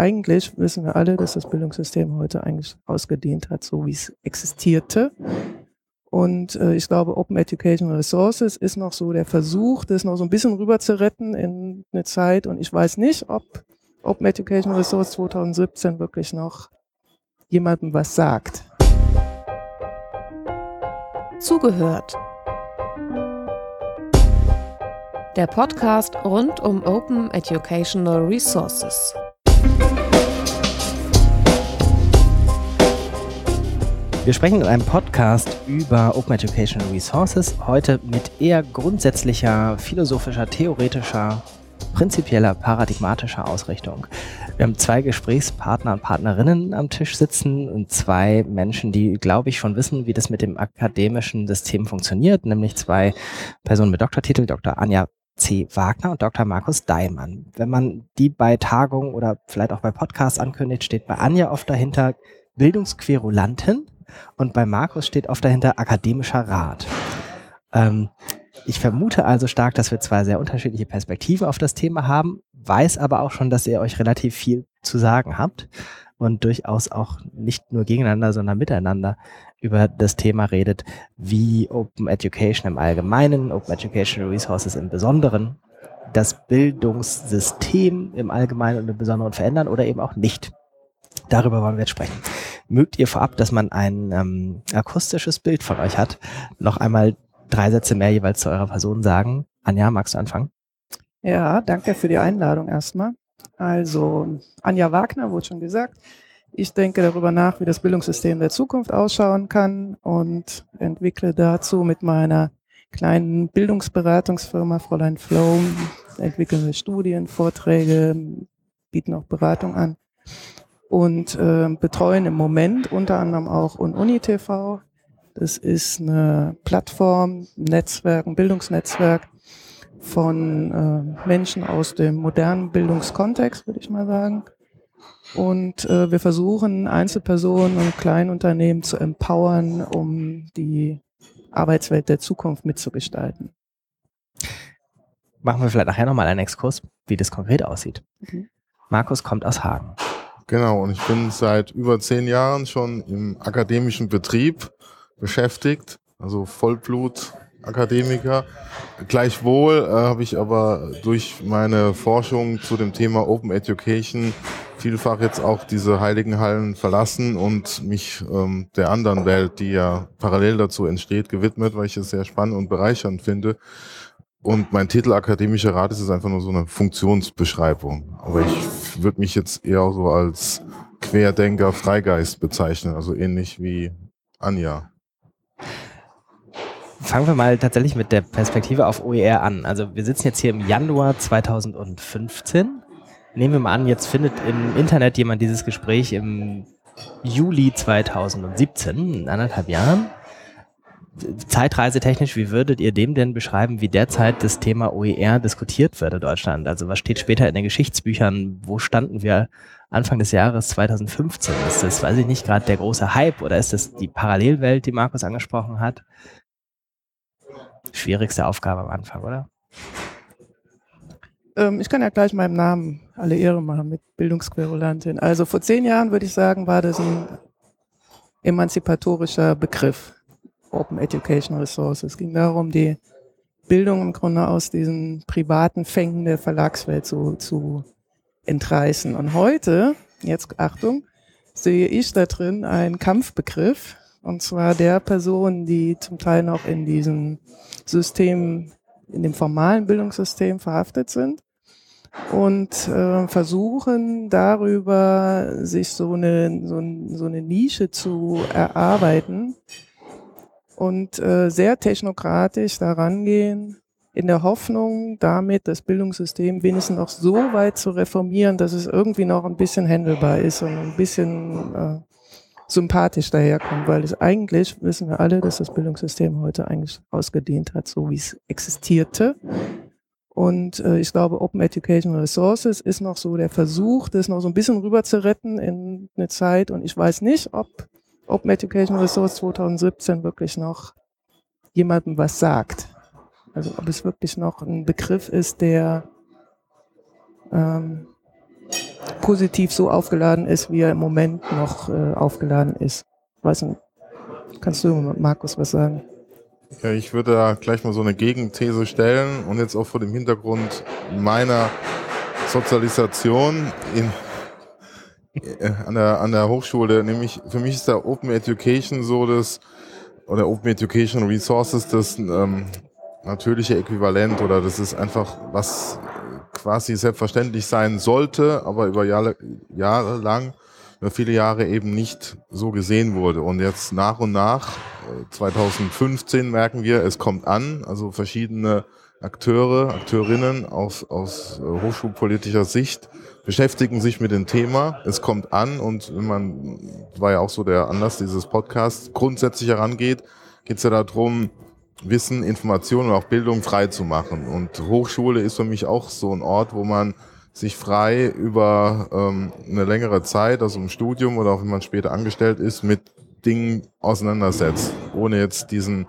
eigentlich wissen wir alle, dass das Bildungssystem heute eigentlich ausgedehnt hat, so wie es existierte. Und äh, ich glaube, Open Educational Resources ist noch so der Versuch, das noch so ein bisschen rüber zu retten in eine Zeit. Und ich weiß nicht, ob Open Educational Resource 2017 wirklich noch jemandem was sagt. Zugehört. Der Podcast rund um Open Educational Resources. Wir sprechen in einem Podcast über Open Educational Resources, heute mit eher grundsätzlicher, philosophischer, theoretischer, prinzipieller, paradigmatischer Ausrichtung. Wir haben zwei Gesprächspartner und Partnerinnen am Tisch sitzen und zwei Menschen, die, glaube ich, schon wissen, wie das mit dem akademischen System funktioniert, nämlich zwei Personen mit Doktortitel, Dr. Anja C. Wagner und Dr. Markus Daimann. Wenn man die bei Tagungen oder vielleicht auch bei Podcasts ankündigt, steht bei Anja oft dahinter Bildungsquerulantin und bei Markus steht oft dahinter akademischer Rat. Ähm, ich vermute also stark, dass wir zwei sehr unterschiedliche Perspektiven auf das Thema haben, weiß aber auch schon, dass ihr euch relativ viel zu sagen habt und durchaus auch nicht nur gegeneinander, sondern miteinander über das Thema redet, wie Open Education im Allgemeinen, Open Educational Resources im Besonderen, das Bildungssystem im Allgemeinen und im Besonderen verändern oder eben auch nicht. Darüber wollen wir jetzt sprechen. Mögt ihr vorab, dass man ein ähm, akustisches Bild von euch hat, noch einmal drei Sätze mehr jeweils zu eurer Person sagen? Anja, magst du anfangen? Ja, danke für die Einladung erstmal. Also, Anja Wagner wurde schon gesagt. Ich denke darüber nach, wie das Bildungssystem der Zukunft ausschauen kann und entwickle dazu mit meiner kleinen Bildungsberatungsfirma Fräulein Flow, entwickeln wir Studien, Vorträge, bieten auch Beratung an und äh, betreuen im Moment unter anderem auch UniTV. Das ist eine Plattform, ein Netzwerk, ein Bildungsnetzwerk von äh, Menschen aus dem modernen Bildungskontext, würde ich mal sagen. Und äh, wir versuchen, Einzelpersonen und Kleinunternehmen zu empowern, um die Arbeitswelt der Zukunft mitzugestalten. Machen wir vielleicht nachher nochmal einen Exkurs, wie das konkret aussieht. Mhm. Markus kommt aus Hagen. Genau, und ich bin seit über zehn Jahren schon im akademischen Betrieb beschäftigt, also Vollblut-Akademiker. Gleichwohl äh, habe ich aber durch meine Forschung zu dem Thema Open Education vielfach jetzt auch diese heiligen Hallen verlassen und mich ähm, der anderen Welt, die ja parallel dazu entsteht, gewidmet, weil ich es sehr spannend und bereichernd finde. Und mein Titel akademischer Rat ist einfach nur so eine Funktionsbeschreibung. Aber ich würde mich jetzt eher so als Querdenker, Freigeist bezeichnen, also ähnlich wie Anja. Fangen wir mal tatsächlich mit der Perspektive auf OER an. Also wir sitzen jetzt hier im Januar 2015. Nehmen wir mal an, jetzt findet im Internet jemand dieses Gespräch im Juli 2017, in anderthalb Jahren zeitreisetechnisch, wie würdet ihr dem denn beschreiben, wie derzeit das Thema OER diskutiert wird in Deutschland? Also was steht später in den Geschichtsbüchern? Wo standen wir Anfang des Jahres 2015? Ist das, weiß ich nicht, gerade der große Hype oder ist das die Parallelwelt, die Markus angesprochen hat? Schwierigste Aufgabe am Anfang, oder? Ähm, ich kann ja gleich meinem Namen alle Ehre machen mit Bildungsquerulantin. Also vor zehn Jahren würde ich sagen, war das ein emanzipatorischer Begriff Open Education Resources. Es ging darum, die Bildung im Grunde aus diesen privaten Fängen der Verlagswelt zu, zu entreißen. Und heute, jetzt Achtung, sehe ich da drin einen Kampfbegriff, und zwar der Personen, die zum Teil noch in diesem System, in dem formalen Bildungssystem verhaftet sind und äh, versuchen darüber sich so eine, so, so eine Nische zu erarbeiten, und äh, sehr technokratisch daran gehen, in der Hoffnung, damit das Bildungssystem wenigstens noch so weit zu reformieren, dass es irgendwie noch ein bisschen handelbar ist und ein bisschen äh, sympathisch daherkommt, weil es eigentlich, wissen wir alle, dass das Bildungssystem heute eigentlich ausgedehnt hat, so wie es existierte. Und äh, ich glaube, Open Educational Resources ist noch so der Versuch, das noch so ein bisschen rüber zu retten in eine Zeit. Und ich weiß nicht, ob Open Education Resource 2017 wirklich noch jemandem was sagt. Also ob es wirklich noch ein Begriff ist, der ähm, positiv so aufgeladen ist, wie er im Moment noch äh, aufgeladen ist. Weiß nicht, kannst du, Markus, was sagen? Ja, ich würde da gleich mal so eine Gegenthese stellen und jetzt auch vor dem Hintergrund meiner Sozialisation in, an, der, an der Hochschule, nämlich für mich ist da Open Education so das, oder Open Education Resources das ähm, natürliche Äquivalent oder das ist einfach was quasi selbstverständlich sein sollte, aber über Jahre, Jahre lang, über viele Jahre eben nicht so gesehen wurde. Und jetzt nach und nach, 2015 äh, merken wir, es kommt an, also verschiedene Akteure, Akteurinnen aus, aus äh, hochschulpolitischer Sicht beschäftigen sich mit dem Thema. Es kommt an und wenn man, war ja auch so der Anlass dieses Podcasts, grundsätzlich herangeht, geht es ja darum, Wissen, Informationen und auch Bildung frei zu machen. Und Hochschule ist für mich auch so ein Ort, wo man sich frei über ähm, eine längere Zeit, also im Studium oder auch wenn man später angestellt ist, mit Dingen auseinandersetzt, ohne jetzt diesen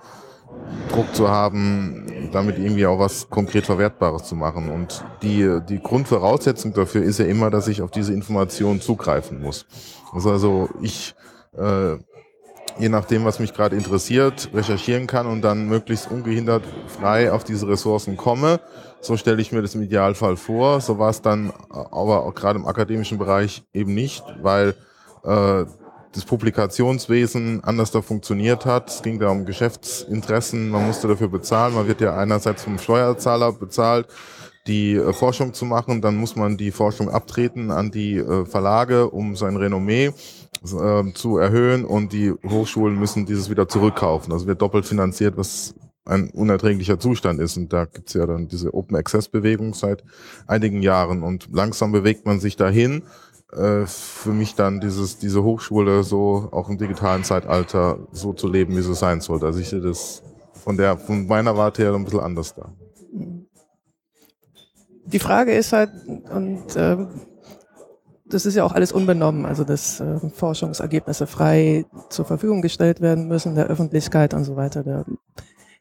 Druck zu haben, damit irgendwie auch was konkret Verwertbares zu machen. Und die, die Grundvoraussetzung dafür ist ja immer, dass ich auf diese Information zugreifen muss. Also, also ich äh, je nachdem, was mich gerade interessiert, recherchieren kann und dann möglichst ungehindert frei auf diese Ressourcen komme. So stelle ich mir das im Idealfall vor. So war es dann aber auch gerade im akademischen Bereich eben nicht, weil äh, das Publikationswesen anders da funktioniert hat. Es ging da um Geschäftsinteressen, man musste dafür bezahlen. Man wird ja einerseits vom Steuerzahler bezahlt, die äh, Forschung zu machen, dann muss man die Forschung abtreten an die äh, Verlage, um sein Renommee äh, zu erhöhen und die Hochschulen müssen dieses wieder zurückkaufen. Also wird doppelt finanziert, was ein unerträglicher Zustand ist. Und da gibt's ja dann diese Open Access Bewegung seit einigen Jahren und langsam bewegt man sich dahin. Äh, für mich dann dieses, diese Hochschule so auch im digitalen Zeitalter so zu leben, wie sie sein sollte. Also ich sehe das von der, von meiner Warte her ein bisschen anders da. Die Frage ist halt, und ähm, das ist ja auch alles unbenommen, also dass äh, Forschungsergebnisse frei zur Verfügung gestellt werden müssen der Öffentlichkeit und so weiter. Da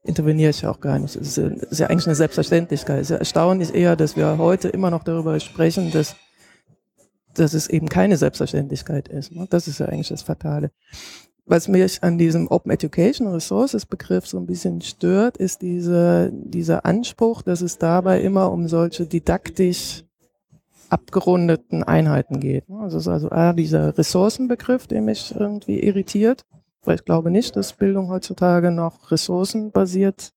interveniere ich ja auch gar nicht. Das ist, ist ja eigentlich eine Selbstverständlichkeit. Es ist ja erstaunlich eher, dass wir heute immer noch darüber sprechen, dass, dass es eben keine Selbstverständlichkeit ist. Ne? Das ist ja eigentlich das Fatale. Was mich an diesem Open Education Resources Begriff so ein bisschen stört, ist diese, dieser Anspruch, dass es dabei immer um solche didaktisch abgerundeten Einheiten geht. Also es ist also A, dieser Ressourcenbegriff, der mich irgendwie irritiert, weil ich glaube nicht, dass Bildung heutzutage noch ressourcenbasiert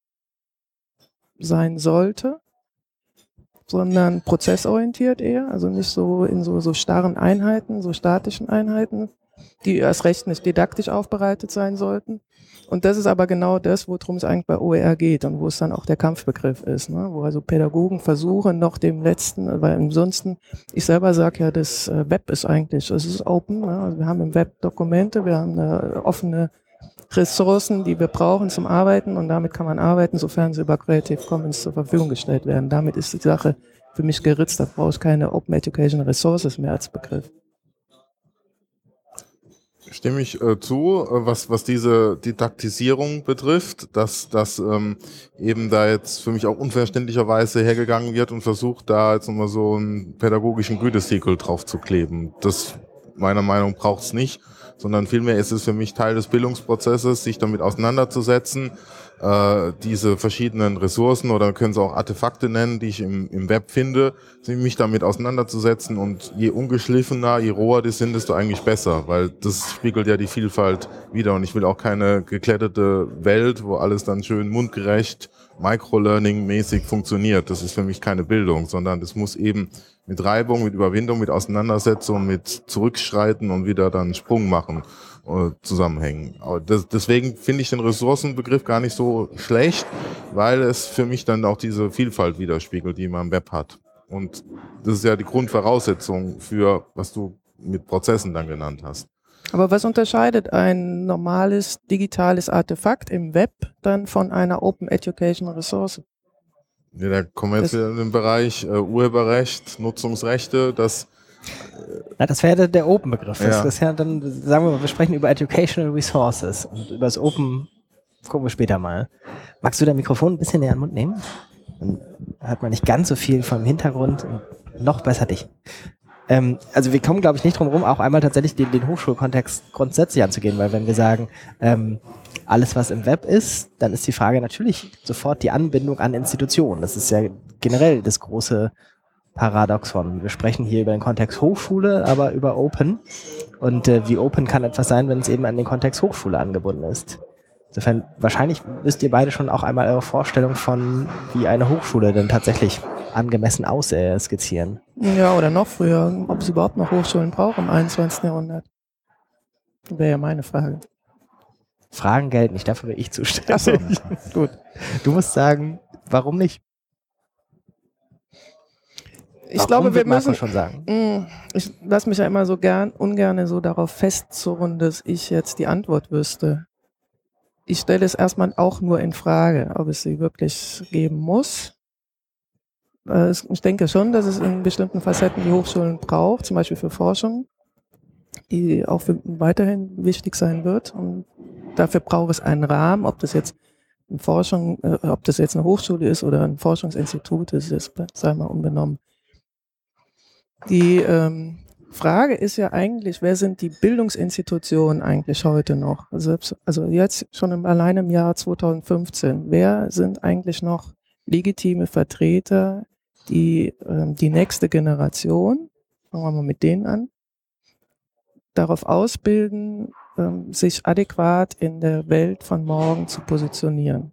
sein sollte, sondern prozessorientiert eher, also nicht so in so, so starren Einheiten, so statischen Einheiten, die erst recht nicht didaktisch aufbereitet sein sollten. Und das ist aber genau das, worum es eigentlich bei OER geht und wo es dann auch der Kampfbegriff ist, ne? wo also Pädagogen versuchen, noch dem letzten, weil ansonsten, ich selber sage ja, das äh, Web ist eigentlich, es ist open, ne? also wir haben im Web Dokumente, wir haben eine offene Ressourcen, die wir brauchen zum Arbeiten und damit kann man arbeiten, sofern sie über Creative Commons zur Verfügung gestellt werden. Damit ist die Sache für mich geritzt, da brauche ich keine Open Education Resources mehr als Begriff. Stimme ich äh, zu, äh, was, was diese Didaktisierung betrifft, dass, dass ähm, eben da jetzt für mich auch unverständlicherweise hergegangen wird und versucht, da jetzt nochmal so einen pädagogischen Gütesiegel drauf zu kleben. Das meiner Meinung braucht es nicht, sondern vielmehr ist es für mich Teil des Bildungsprozesses, sich damit auseinanderzusetzen, äh, diese verschiedenen Ressourcen oder können sie auch Artefakte nennen, die ich im, im Web finde, mich damit auseinanderzusetzen. Und je ungeschliffener, je roher die sind, desto eigentlich besser, weil das spiegelt ja die Vielfalt wieder und ich will auch keine gekletterte Welt, wo alles dann schön mundgerecht, Microlearning-mäßig funktioniert. Das ist für mich keine Bildung, sondern das muss eben mit Reibung, mit Überwindung, mit Auseinandersetzung, mit Zurückschreiten und wieder dann Sprung machen äh, zusammenhängen. Aber das, deswegen finde ich den Ressourcenbegriff gar nicht so schlecht, weil es für mich dann auch diese Vielfalt widerspiegelt, die man im Web hat. Und das ist ja die Grundvoraussetzung für, was du mit Prozessen dann genannt hast. Aber was unterscheidet ein normales digitales Artefakt im Web dann von einer Open Education Ressource? Ja, da kommen wir jetzt wieder in den Bereich äh, Urheberrecht, Nutzungsrechte, das na, das wäre der Open-Begriff. Das, ja. das ist ja dann, sagen wir mal, wir sprechen über Educational Resources und über das Open gucken wir später mal. Magst du dein Mikrofon ein bisschen näher an den Mund nehmen? Dann hört man nicht ganz so viel vom Hintergrund und noch besser dich. Ähm, also wir kommen, glaube ich, nicht drum herum, auch einmal tatsächlich den, den Hochschulkontext grundsätzlich anzugehen, weil wenn wir sagen, ähm, alles, was im Web ist, dann ist die Frage natürlich sofort die Anbindung an Institutionen. Das ist ja generell das große Paradoxon. Wir sprechen hier über den Kontext Hochschule, aber über Open. Und äh, wie Open kann etwas sein, wenn es eben an den Kontext Hochschule angebunden ist. Insofern, wahrscheinlich müsst ihr beide schon auch einmal eure Vorstellung von, wie eine Hochschule denn tatsächlich angemessen aussähe, skizzieren. Ja, oder noch früher, ob es überhaupt noch Hochschulen braucht im 21. Jahrhundert. Wäre ja meine Frage. Fragen gelten nicht, dafür bin ich zuständig. Achso, gut. Du musst sagen, warum nicht? Ich warum glaube, wir müssen. schon sagen. Mm, Ich lasse mich ja immer so gern, ungern so darauf festzurren, dass ich jetzt die Antwort wüsste. Ich stelle es erstmal auch nur in Frage, ob es sie wirklich geben muss. Äh, Ich denke schon, dass es in bestimmten Facetten die Hochschulen braucht, zum Beispiel für Forschung, die auch weiterhin wichtig sein wird. Und dafür braucht es einen Rahmen, ob das jetzt eine Forschung, äh, ob das jetzt eine Hochschule ist oder ein Forschungsinstitut ist, ist sei mal unbenommen. Die ähm, Frage ist ja eigentlich, wer sind die Bildungsinstitutionen eigentlich heute noch? Also, selbst, also jetzt schon im, allein im Jahr 2015. Wer sind eigentlich noch legitime Vertreter, die ähm, die nächste Generation, fangen wir mal mit denen an, darauf ausbilden, ähm, sich adäquat in der Welt von morgen zu positionieren?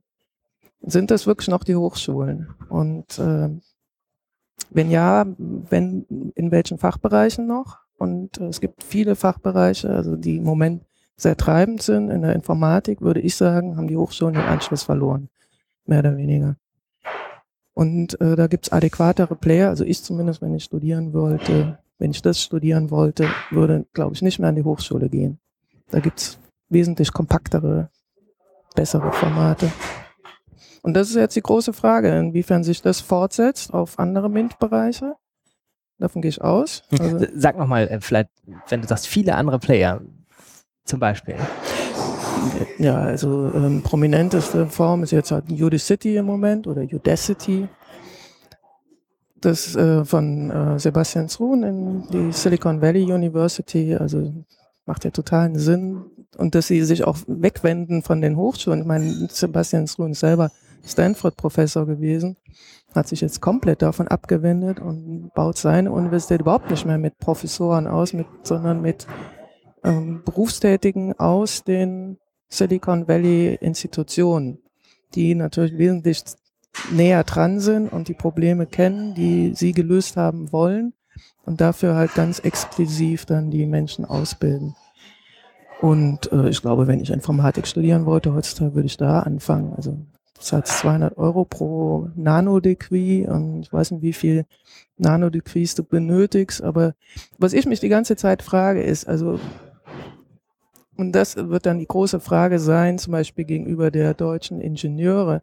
Sind das wirklich noch die Hochschulen? Und ähm, wenn ja, wenn, in welchen Fachbereichen noch? Und äh, es gibt viele Fachbereiche, also die im Moment sehr treibend sind. In der Informatik würde ich sagen, haben die Hochschulen den Anschluss verloren. Mehr oder weniger. Und äh, da gibt's adäquatere Player, also ich zumindest, wenn ich studieren wollte, wenn ich das studieren wollte, würde, glaube ich, nicht mehr an die Hochschule gehen. Da gibt's wesentlich kompaktere, bessere Formate. Und das ist jetzt die große Frage, inwiefern sich das fortsetzt auf andere MINT-Bereiche. Davon gehe ich aus. Also, Sag nochmal, äh, vielleicht, wenn du sagst, viele andere Player, zum Beispiel. ja, also ähm, prominenteste Form ist jetzt halt Udacity im Moment oder Udacity. Das äh, von äh, Sebastian Zruhn in die Silicon Valley University, also macht ja totalen Sinn. Und dass sie sich auch wegwenden von den Hochschulen. Ich meine, Sebastian Zruhn ist selber Stanford-Professor gewesen, hat sich jetzt komplett davon abgewendet und baut seine Universität überhaupt nicht mehr mit Professoren aus, mit, sondern mit ähm, Berufstätigen aus den Silicon Valley Institutionen, die natürlich wesentlich näher dran sind und die Probleme kennen, die sie gelöst haben wollen und dafür halt ganz exklusiv dann die Menschen ausbilden. Und äh, ich glaube, wenn ich Informatik studieren wollte, heutzutage würde ich da anfangen. Also das hat 200 Euro pro Nanodegree und ich weiß nicht, wie viel Nanodegrees du benötigst, aber was ich mich die ganze Zeit frage ist, also und das wird dann die große Frage sein, zum Beispiel gegenüber der deutschen Ingenieure.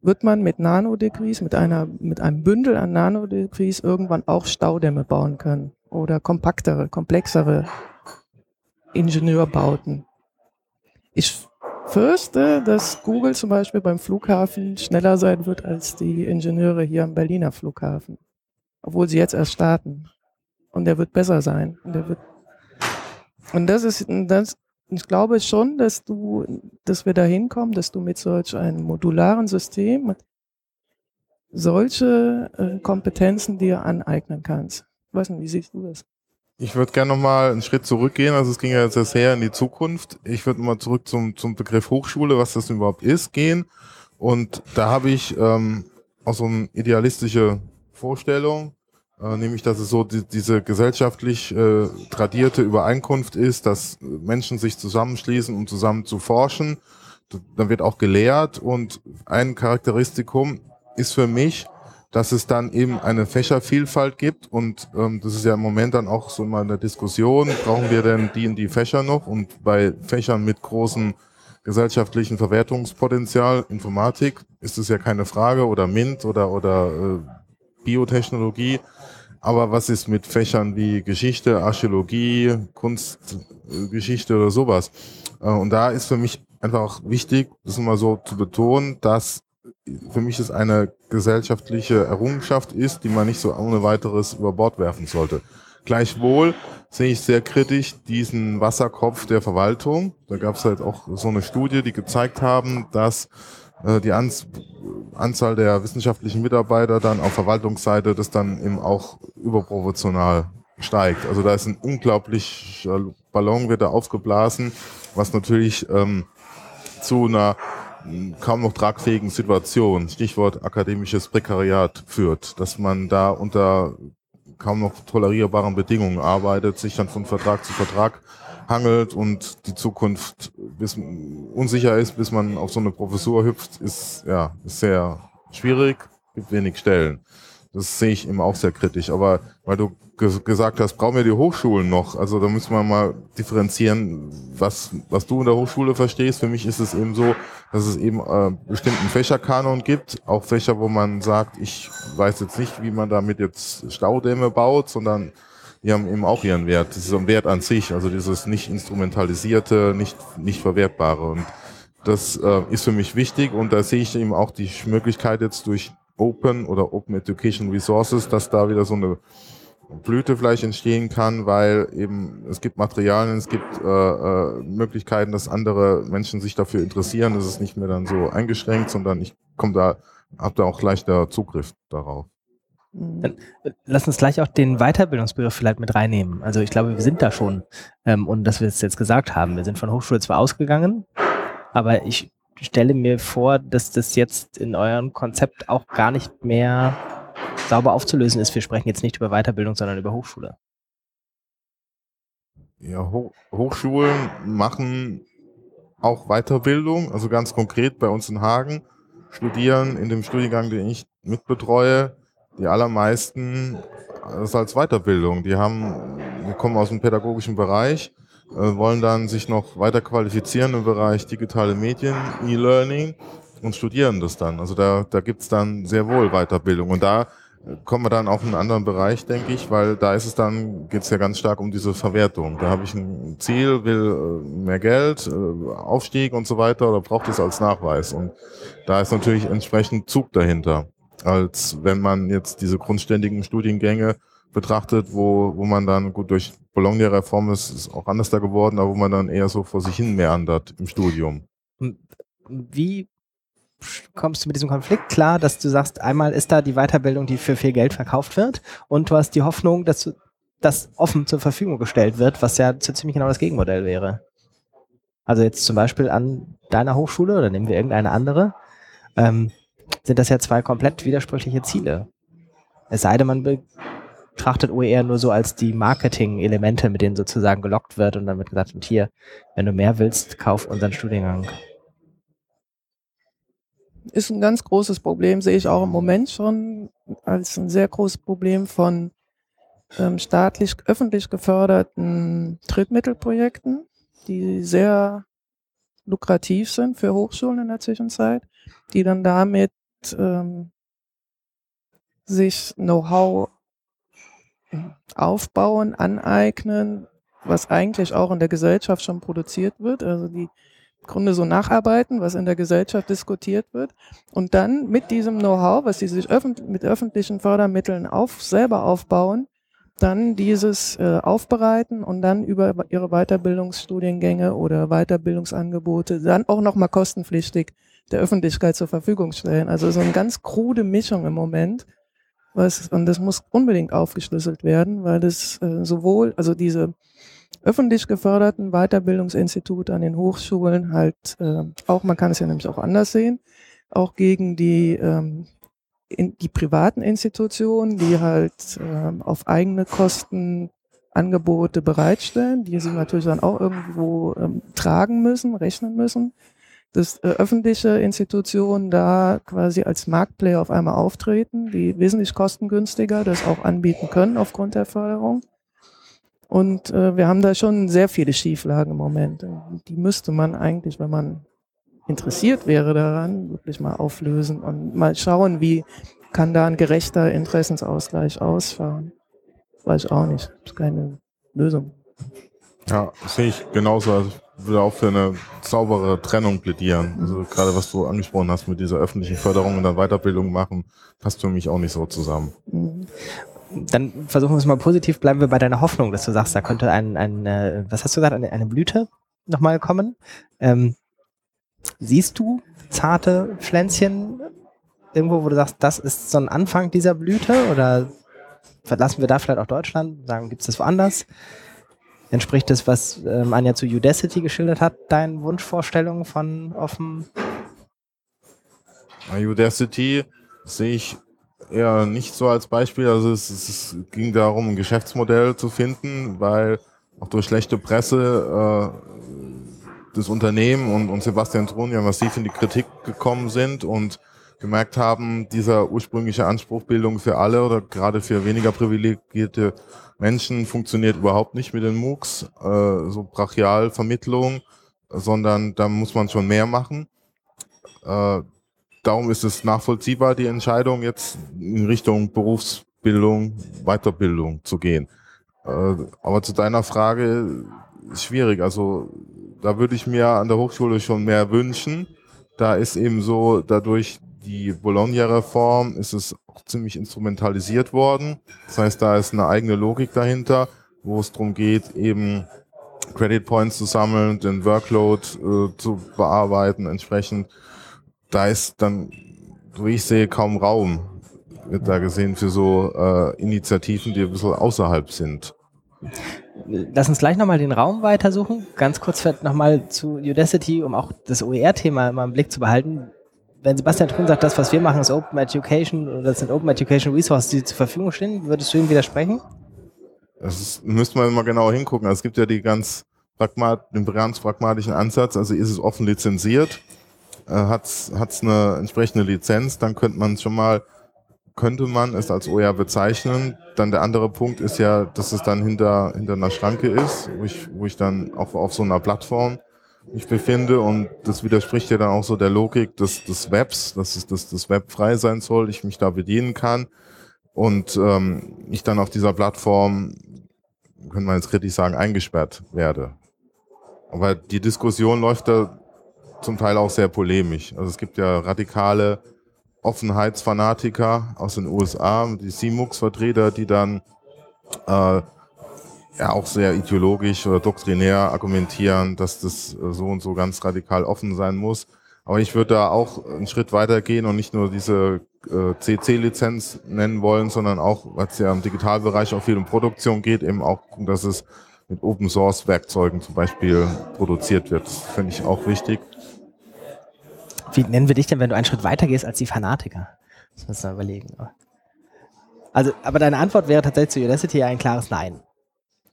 Wird man mit Nanodegrees, mit einer, mit einem Bündel an Nanodegrees irgendwann auch Staudämme bauen können? Oder kompaktere, komplexere Ingenieurbauten? Ich fürchte, dass Google zum Beispiel beim Flughafen schneller sein wird als die Ingenieure hier am Berliner Flughafen. Obwohl sie jetzt erst starten. Und der wird besser sein. Und der wird und das ist, das, ich glaube schon, dass du, dass wir da hinkommen, dass du mit solch einem modularen System solche äh, Kompetenzen dir aneignen kannst. Ich weiß nicht, wie siehst du das? Ich würde gerne nochmal einen Schritt zurückgehen. Also es ging ja jetzt sehr sehr in die Zukunft. Ich würde mal zurück zum, zum Begriff Hochschule, was das überhaupt ist, gehen. Und da habe ich ähm, auch so eine idealistische Vorstellung, äh, nämlich dass es so die, diese gesellschaftlich äh, tradierte Übereinkunft ist, dass Menschen sich zusammenschließen, um zusammen zu forschen. Dann wird auch gelehrt und ein Charakteristikum ist für mich, dass es dann eben eine Fächervielfalt gibt und ähm, das ist ja im Moment dann auch so mal eine Diskussion, brauchen wir denn die in die Fächer noch und bei Fächern mit großem gesellschaftlichen Verwertungspotenzial, Informatik, ist es ja keine Frage oder MINT oder, oder äh, Biotechnologie, aber was ist mit Fächern wie Geschichte, Archäologie, Kunstgeschichte oder sowas? Äh, und da ist für mich einfach auch wichtig, das mal so zu betonen, dass für mich es eine gesellschaftliche Errungenschaft ist, die man nicht so ohne weiteres über Bord werfen sollte. Gleichwohl sehe ich sehr kritisch diesen Wasserkopf der Verwaltung. Da gab es halt auch so eine Studie, die gezeigt haben, dass äh, die Anz Anzahl der wissenschaftlichen Mitarbeiter dann auf Verwaltungsseite das dann eben auch überproportional steigt. Also da ist ein unglaublicher Ballon wird da aufgeblasen, was natürlich ähm, zu einer kaum noch tragfähigen Situation, Stichwort akademisches Prekariat führt, dass man da unter kaum noch tolerierbaren Bedingungen arbeitet, sich dann von Vertrag zu Vertrag hangelt und die Zukunft bis unsicher ist, bis man auf so eine Professur hüpft, ist ja ist sehr schwierig, gibt wenig Stellen. Das sehe ich eben auch sehr kritisch. Aber weil du gesagt hast, brauchen wir die Hochschulen noch? Also da müssen wir mal differenzieren, was, was du in der Hochschule verstehst. Für mich ist es eben so, dass es eben äh, bestimmten Fächerkanon gibt, auch Fächer, wo man sagt, ich weiß jetzt nicht, wie man damit jetzt Staudämme baut, sondern die haben eben auch ihren Wert. Das ist so ein Wert an sich, also dieses nicht instrumentalisierte, nicht, nicht verwertbare. Und das äh, ist für mich wichtig und da sehe ich eben auch die Möglichkeit jetzt durch Open oder Open Education Resources, dass da wieder so eine Blüte vielleicht entstehen kann, weil eben es gibt Materialien, es gibt äh, äh, Möglichkeiten, dass andere Menschen sich dafür interessieren. Es ist nicht mehr dann so eingeschränkt, sondern ich komme da, habe da auch leichter Zugriff darauf. Mhm. Dann äh, lass uns gleich auch den Weiterbildungsbegriff vielleicht mit reinnehmen. Also ich glaube, wir sind da schon ähm, und dass wir es jetzt gesagt haben. Wir sind von Hochschule zwar ausgegangen, aber ich stelle mir vor, dass das jetzt in eurem Konzept auch gar nicht mehr sauber aufzulösen ist. Wir sprechen jetzt nicht über Weiterbildung, sondern über Hochschule. Ja, Ho Hochschulen machen auch Weiterbildung, also ganz konkret bei uns in Hagen studieren in dem Studiengang, den ich mitbetreue, die allermeisten das als Weiterbildung. Die haben, die kommen aus dem pädagogischen Bereich, äh, wollen dann sich noch weiter qualifizieren im Bereich digitale Medien, E-Learning und studieren das dann. Also da, da gibt's dann sehr wohl Weiterbildung. Und da kommen wir dann in einen anderen Bereich, denke ich, weil da ist es dann, geht es ja ganz stark um diese Verwertung. Da habe ich ein Ziel, will äh, mehr Geld, äh, Aufstieg und so weiter oder braucht es als Nachweis. Und da ist natürlich entsprechend Zug dahinter, als wenn man jetzt diese grundständigen Studiengänge betrachtet, wo, wo man dann, gut, durch Bologna-Reform ist es auch anders da geworden, aber wo man dann eher so vor sich hin meandert im Studium. Wie kommst du mit diesem Konflikt klar, dass du sagst, einmal ist da die Weiterbildung, die für viel Geld verkauft wird und du hast die Hoffnung, dass das offen zur Verfügung gestellt wird, was ja ziemlich genau das Gegenmodell wäre. Also jetzt zum Beispiel an deiner Hochschule oder nehmen wir irgendeine andere, ähm, sind das ja zwei komplett widersprüchliche Ziele. Es sei denn, man betrachtet OER nur so als die Marketing-Elemente, mit denen sozusagen gelockt wird und dann wird gesagt, und hier, wenn du mehr willst, kauf unseren Studiengang ist ein ganz großes Problem, sehe ich auch im Moment schon als ein sehr großes Problem von ähm, staatlich, öffentlich geförderten Drittmittelprojekten, die sehr lukrativ sind für Hochschulen in der Zwischenzeit, die dann damit ähm, sich Know-how aufbauen, aneignen, was eigentlich auch in der Gesellschaft schon produziert wird. Also die Grunde so nacharbeiten, was in der Gesellschaft diskutiert wird und dann mit diesem Know-how, was sie sich öffentlich, mit öffentlichen Fördermitteln auf, selber aufbauen, dann dieses äh, aufbereiten und dann über ihre Weiterbildungsstudiengänge oder Weiterbildungsangebote dann auch nochmal kostenpflichtig der Öffentlichkeit zur Verfügung stellen. Also so eine ganz krude Mischung im Moment. Was, und das muss unbedingt aufgeschlüsselt werden, weil das äh, sowohl, also diese öffentlich geförderten Weiterbildungsinstitute an den Hochschulen halt äh, auch, man kann es ja nämlich auch anders sehen, auch gegen die, ähm, in, die privaten Institutionen, die halt ähm, auf eigene Kosten Angebote bereitstellen, die sie natürlich dann auch irgendwo ähm, tragen müssen, rechnen müssen. Dass äh, öffentliche Institutionen da quasi als Marktplayer auf einmal auftreten, die wesentlich kostengünstiger das auch anbieten können aufgrund der Förderung. Und äh, wir haben da schon sehr viele Schieflagen im Moment. Die müsste man eigentlich, wenn man interessiert wäre daran, wirklich mal auflösen und mal schauen, wie kann da ein gerechter Interessensausgleich ausfahren. Weiß ich auch nicht. Das ist keine Lösung. Ja, sehe ich genauso. Also würde auch für eine saubere Trennung plädieren. Also gerade was du angesprochen hast mit dieser öffentlichen Förderung und dann Weiterbildung machen, passt für mich auch nicht so zusammen. Dann versuchen wir es mal positiv, bleiben wir bei deiner Hoffnung, dass du sagst, da könnte ein, ein äh, was hast du gesagt, eine, eine Blüte nochmal kommen. Ähm, siehst du zarte Pflänzchen irgendwo, wo du sagst, das ist so ein Anfang dieser Blüte oder verlassen wir da vielleicht auch Deutschland, sagen, gibt es das woanders? Entspricht das, was ähm, Anja zu Udacity geschildert hat, deinen Wunschvorstellungen von offen? Udacity sehe ich eher nicht so als Beispiel. Also es, es, ging darum, ein Geschäftsmodell zu finden, weil auch durch schlechte Presse äh, das Unternehmen und, und Sebastian ja massiv in die Kritik gekommen sind und gemerkt haben, dieser ursprüngliche Anspruch Bildung für alle oder gerade für weniger privilegierte Menschen funktioniert überhaupt nicht mit den MOOCs, äh, so Brachialvermittlung, sondern da muss man schon mehr machen. Äh, darum ist es nachvollziehbar, die Entscheidung jetzt in Richtung Berufsbildung, Weiterbildung zu gehen. Äh, aber zu deiner Frage schwierig. Also da würde ich mir an der Hochschule schon mehr wünschen. Da ist eben so dadurch die Bologna-Reform ist es auch ziemlich instrumentalisiert worden. Das heißt, da ist eine eigene Logik dahinter, wo es darum geht, eben Credit Points zu sammeln, den Workload äh, zu bearbeiten entsprechend. Da ist dann, so wie ich sehe, kaum Raum, wird da gesehen, für so äh, Initiativen, die ein bisschen außerhalb sind. Lass uns gleich nochmal den Raum weitersuchen. Ganz kurz nochmal zu Udacity, um auch das OER-Thema mal im Blick zu behalten wenn Sebastian Thun sagt, das, was wir machen, ist Open Education oder das sind Open Education Resources, die zur Verfügung stehen, würdest du ihm widersprechen? Das ist, müsste man immer genauer hingucken. Also es gibt ja die ganz pragmat, den ganz pragmatischen Ansatz. Also ist es offen lizenziert, äh, hat es eine entsprechende Lizenz, dann könnte man schon mal, könnte man es als OER bezeichnen. Dann der andere Punkt ist ja, dass es dann hinter, hinter einer Schranke ist, wo ich, wo ich dann auch auf so einer Plattform mich befinde und das widerspricht ja dann auch so der Logik des, des Webs, dass es, dass das Web frei sein soll, ich mich da bedienen kann und ähm, ich dann auf dieser Plattform, könnte man jetzt kritisch sagen, eingesperrt werde. Aber die Diskussion läuft da zum Teil auch sehr polemisch. Also es gibt ja radikale Offenheitsfanatiker aus den USA, die CMUX-Vertreter, die dann äh, ja auch sehr ideologisch oder doktrinär argumentieren, dass das so und so ganz radikal offen sein muss. Aber ich würde da auch einen Schritt weiter gehen und nicht nur diese äh, CC-Lizenz nennen wollen, sondern auch, was ja im Digitalbereich auch viel um Produktion geht, eben auch, dass es mit Open Source Werkzeugen zum Beispiel produziert wird. Das finde ich auch wichtig. Wie nennen wir dich denn, wenn du einen Schritt weiter gehst als die Fanatiker? Das müssen wir überlegen. Also, aber deine Antwort wäre tatsächlich zu Udacity ein klares Nein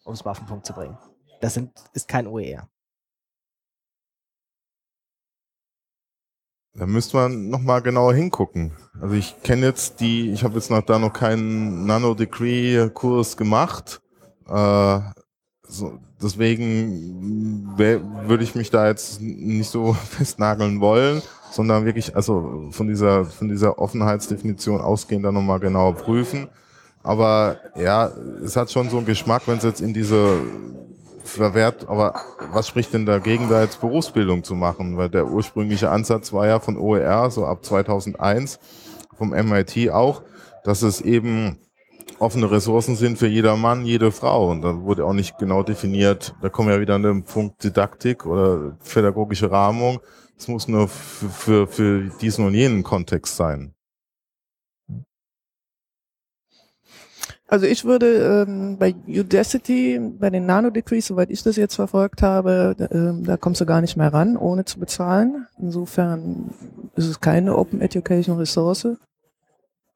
um es mal auf den Punkt zu bringen. Das sind, ist kein OER. Da müsste man nochmal genauer hingucken. Also ich kenne jetzt die, ich habe jetzt noch da noch keinen Nano-Degree-Kurs gemacht. Äh, so, deswegen würde ich mich da jetzt nicht so festnageln wollen, sondern wirklich also von dieser, von dieser Offenheitsdefinition ausgehend dann nochmal genauer prüfen. Aber ja, es hat schon so einen Geschmack, wenn es jetzt in diese verwehrt, aber was spricht denn dagegen, da jetzt Berufsbildung zu machen? Weil der ursprüngliche Ansatz war ja von OER, so ab 2001, vom MIT auch, dass es eben offene Ressourcen sind für jeder Mann, jede Frau. Und da wurde auch nicht genau definiert, da kommen wir wieder an den Punkt Didaktik oder pädagogische Rahmung. Es muss nur für, für, für diesen und jenen Kontext sein. Also ich würde ähm, bei Udacity, bei den Nano-Decrees, soweit ich das jetzt verfolgt habe, äh, da kommst du gar nicht mehr ran, ohne zu bezahlen. Insofern ist es keine Open Education Ressource.